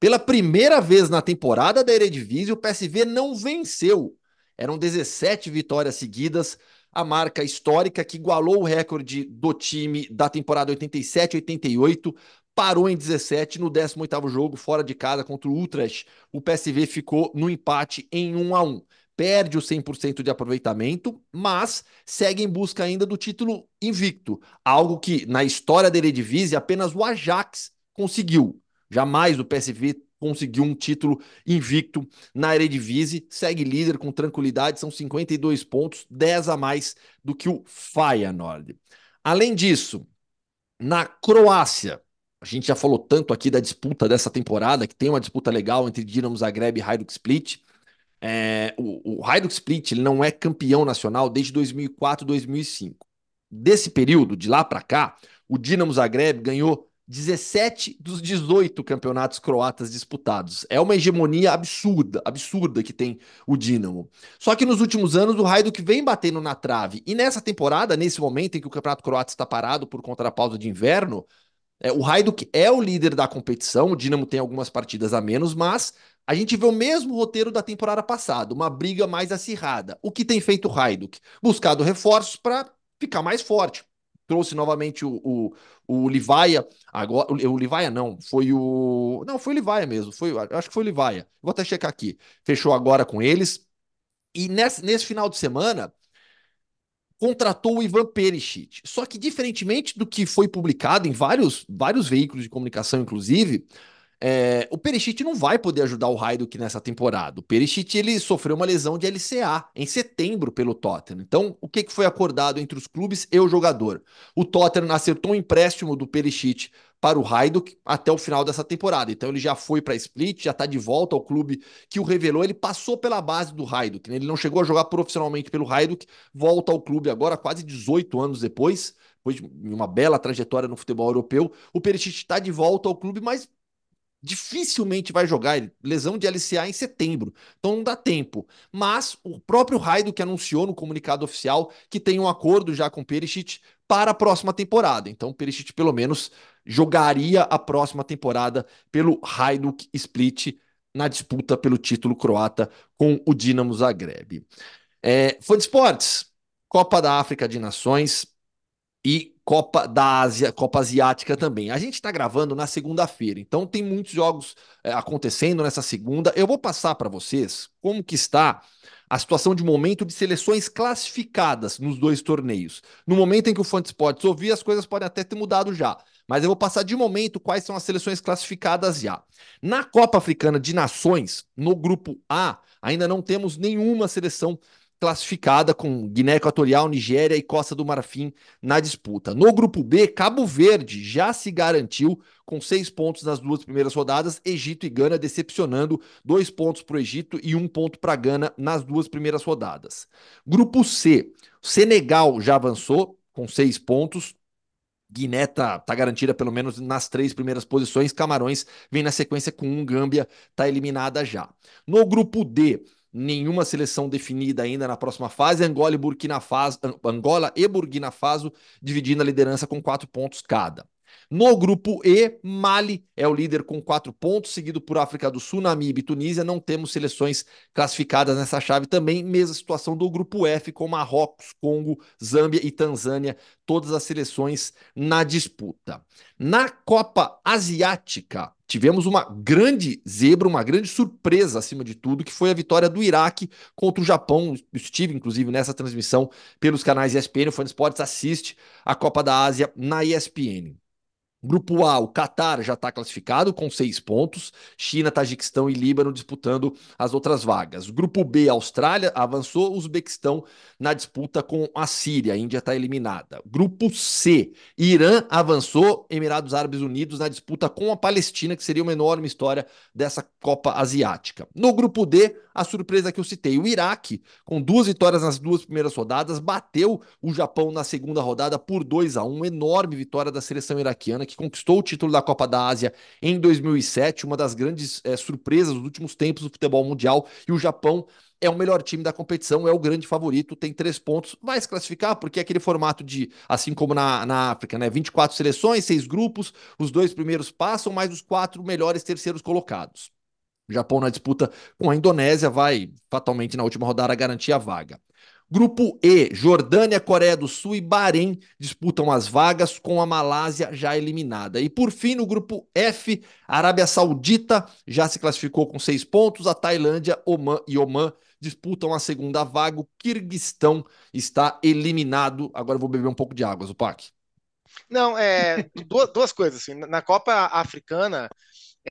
Pela primeira vez na temporada da Eredivisie, o PSV não venceu. Eram 17 vitórias seguidas, a marca histórica que igualou o recorde do time da temporada 87-88, parou em 17 no 18º jogo fora de casa contra o Utrecht. O PSV ficou no empate em 1 a 1 perde o 100% de aproveitamento, mas segue em busca ainda do título invicto, algo que na história da Eredivisie apenas o Ajax conseguiu. Jamais o PSV conseguiu um título invicto na Eredivisie, segue líder com tranquilidade, são 52 pontos, 10 a mais do que o Feyenoord. Além disso, na Croácia, a gente já falou tanto aqui da disputa dessa temporada, que tem uma disputa legal entre Dinamo Zagreb e Hajduk Split. É, o, o Split ele não é campeão nacional desde 2004, 2005. Desse período, de lá para cá, o Dinamo Zagreb ganhou 17 dos 18 campeonatos croatas disputados. É uma hegemonia absurda, absurda que tem o Dinamo. Só que nos últimos anos o Hajduk vem batendo na trave. E nessa temporada, nesse momento em que o campeonato croata está parado por conta da pausa de inverno, é, o Hajduk é o líder da competição, o Dinamo tem algumas partidas a menos, mas a gente vê o mesmo roteiro da temporada passada, uma briga mais acirrada. O que tem feito o Hajduk? Buscado reforços para ficar mais forte. Trouxe novamente o, o, o Livaia, agora, o, o Livaia não, foi o... Não, foi o Livaia mesmo, foi, acho que foi o Livaia. Vou até checar aqui. Fechou agora com eles. E nesse, nesse final de semana, contratou o Ivan Perisic. Só que, diferentemente do que foi publicado em vários, vários veículos de comunicação, inclusive, É, o Perisic não vai poder ajudar o Hajduk nessa temporada. O Perisic ele sofreu uma lesão de LCA em setembro pelo Tottenham. Então, o que, que foi acordado entre os clubes e o jogador? O Tottenham acertou um empréstimo do Perisic para o Hajduk até o final dessa temporada. Então ele já foi para Split, já está de volta ao clube que o revelou. Ele passou pela base do Hajduk, né? ele não chegou a jogar profissionalmente pelo Hajduk, volta ao clube agora quase 18 anos depois, depois de uma bela trajetória no futebol europeu. O Perisic está de volta ao clube, mas dificilmente vai jogar. Lesão de LCA em setembro, então não dá tempo. Mas o próprio Raido que anunciou no comunicado oficial que tem um acordo já com o Perisic para a próxima temporada. Então o Perisic pelo menos jogaria a próxima temporada pelo Hajduk Split na disputa pelo título croata com o Dinamo Zagreb. É, Fã de Esportes, Copa da África de Nações e Copa da Ásia, Copa Asiática também. A gente está gravando na segunda-feira, então tem muitos jogos é, acontecendo nessa segunda. Eu vou passar para vocês como que está a situação de momento de seleções classificadas nos dois torneios. No momento em que o Fante Sports ouvir, as coisas podem até ter mudado já. Mas eu vou passar de momento quais são as seleções classificadas já. Na Copa Africana de Nações, no grupo A, ainda não temos nenhuma seleção classificada com Guiné Equatorial, Nigéria e Costa do Marfim na disputa. No grupo B, Cabo Verde já se garantiu com seis pontos nas duas primeiras rodadas, Egito e Gana decepcionando, dois pontos para o Egito e um ponto para Gana nas duas primeiras rodadas. Grupo C, Senegal já avançou com seis pontos, Guiné tá, tá garantida pelo menos nas três primeiras posições. Camarões vem na sequência com um. Gâmbia tá eliminada já. No grupo D, nenhuma seleção definida ainda na próxima fase. Angola e Burkina Faso, Angola e Burkina Faso dividindo a liderança com quatro pontos cada. No grupo E, Mali é o líder com quatro pontos, seguido por África do Sul, Namíbia e Tunísia. Não temos seleções classificadas nessa chave também. Mesma situação do grupo F, com Marrocos, Congo, Zâmbia e Tanzânia, todas as seleções na disputa. Na Copa Asiática, tivemos uma grande zebra, uma grande surpresa acima de tudo, que foi a vitória do Iraque contra o Japão. Estive, inclusive, nessa transmissão pelos canais ESPN. O Fone Sports assiste a Copa da Ásia na ESPN. Grupo A, o Catar já está classificado com seis pontos. China, Tajiquistão e Líbano disputando as outras vagas. Grupo B, Austrália avançou. Uzbequistão na disputa com a Síria. A Índia está eliminada. Grupo C, Irã avançou. Emirados Árabes Unidos na disputa com a Palestina, que seria uma enorme história dessa Copa Asiática. No grupo D, a surpresa que eu citei, o Iraque, com duas vitórias nas duas primeiras rodadas, bateu o Japão na segunda rodada por 2 a 1 Enorme vitória da seleção iraquiana, que conquistou o título da Copa da Ásia em 2007, uma das grandes é, surpresas dos últimos tempos do futebol mundial. E o Japão é o melhor time da competição, é o grande favorito, tem três pontos, vai se classificar, porque é aquele formato de, assim como na, na África, né? 24 seleções, seis grupos, os dois primeiros passam, mais os quatro melhores terceiros colocados. O Japão na disputa com a Indonésia vai fatalmente na última rodada garantir a vaga. Grupo E, Jordânia, Coreia do Sul e Bahrein disputam as vagas com a Malásia já eliminada. E por fim, no grupo F, a Arábia Saudita já se classificou com seis pontos, a Tailândia, Oman e Oman disputam a segunda vaga. O Kirguistão está eliminado. Agora eu vou beber um pouco de água, Zupac. Não, é duas, duas coisas assim. Na Copa Africana,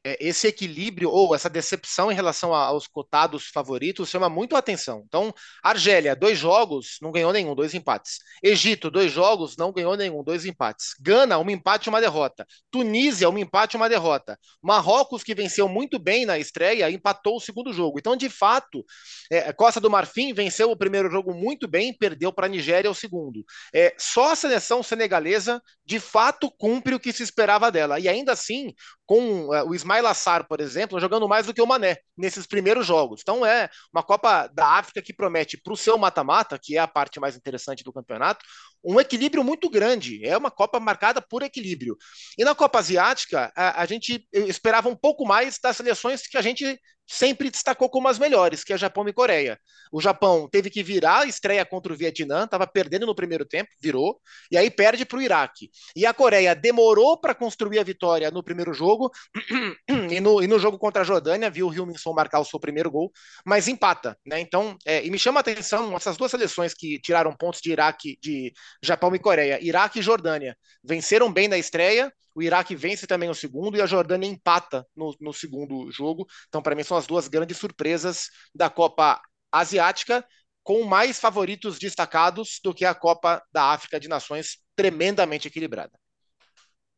esse equilíbrio ou essa decepção em relação aos cotados favoritos chama muito a atenção. Então, Argélia, dois jogos, não ganhou nenhum, dois empates. Egito, dois jogos, não ganhou nenhum, dois empates. Gana, um empate e uma derrota. Tunísia, um empate e uma derrota. Marrocos, que venceu muito bem na estreia, empatou o segundo jogo. Então, de fato, é, Costa do Marfim venceu o primeiro jogo muito bem, perdeu para a Nigéria o segundo. É, só a seleção senegalesa, de fato, cumpre o que se esperava dela. E ainda assim, com uh, o Ismail Assar, por exemplo, jogando mais do que o Mané nesses primeiros jogos. Então é uma Copa da África que promete para o seu mata-mata, que é a parte mais interessante do campeonato, um equilíbrio muito grande. É uma Copa marcada por equilíbrio. E na Copa Asiática, a, a gente esperava um pouco mais das seleções que a gente sempre destacou como as melhores, que é Japão e Coreia. O Japão teve que virar a estreia contra o Vietnã, estava perdendo no primeiro tempo, virou, e aí perde para o Iraque. E a Coreia demorou para construir a vitória no primeiro jogo, e no, e no jogo contra a Jordânia, viu o Hilminson marcar o seu primeiro gol, mas empata. Né? Então, é, e me chama a atenção essas duas seleções que tiraram pontos de Iraque, de Japão e Coreia, Iraque e Jordânia, venceram bem na estreia, O Iraque vence também o segundo e a Jordânia empata no, no segundo jogo. Então, para mim, são as duas grandes surpresas da Copa Asiática, com mais favoritos destacados do que a Copa da África de Nações, tremendamente equilibrada.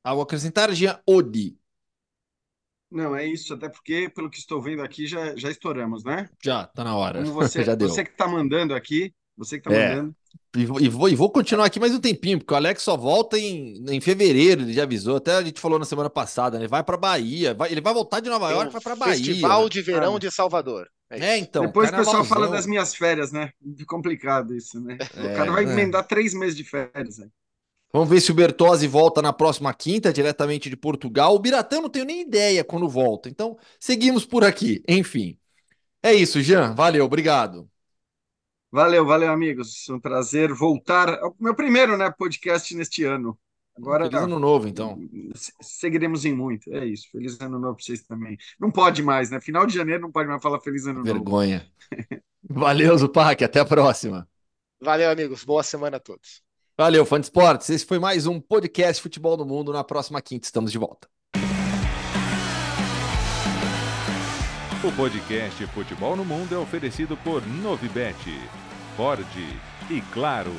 Algo a acrescentar, Jean Odi? Não, é isso, até porque, pelo que estou vendo aqui, já, já estouramos, né? Já, tá na hora. Como você, já deu. você que está mandando aqui, você que está É. mandando. E vou, e vou- e vou continuar aqui mais um tempinho, porque o Alex só volta em, em fevereiro, ele já avisou. Até a gente falou na semana passada, né? Ele vai pra Bahia. vai- ele vai voltar de Nova Tem York, vai pra Bahia. Festival né? de Verão Ah. de Salvador. É É, então. Depois o pessoal fala das minhas férias, né? Complicado isso, né? É, o cara vai né? emendar três meses de férias. Né? Vamos ver se o Bertozzi volta na próxima quinta, diretamente de Portugal. O Biratã não tenho nem ideia quando volta. Então, seguimos por aqui. Enfim. É isso, Jean. Valeu, obrigado. Valeu, valeu, amigos. Um prazer voltar ao meu primeiro né, podcast neste ano. Agora Feliz ano novo, então. se- seguiremos em muito. É isso. Feliz ano novo para vocês também. Não pode mais, né? Final de janeiro não pode mais falar feliz ano novo. Vergonha. Valeu, Zupac. Até a próxima. Valeu, amigos. Boa semana a todos. Valeu, fã de esportes. Esse foi mais um podcast Futebol do Mundo. Na próxima quinta estamos de volta. O podcast Futebol no Mundo é oferecido por Novibet, Ford e Claro.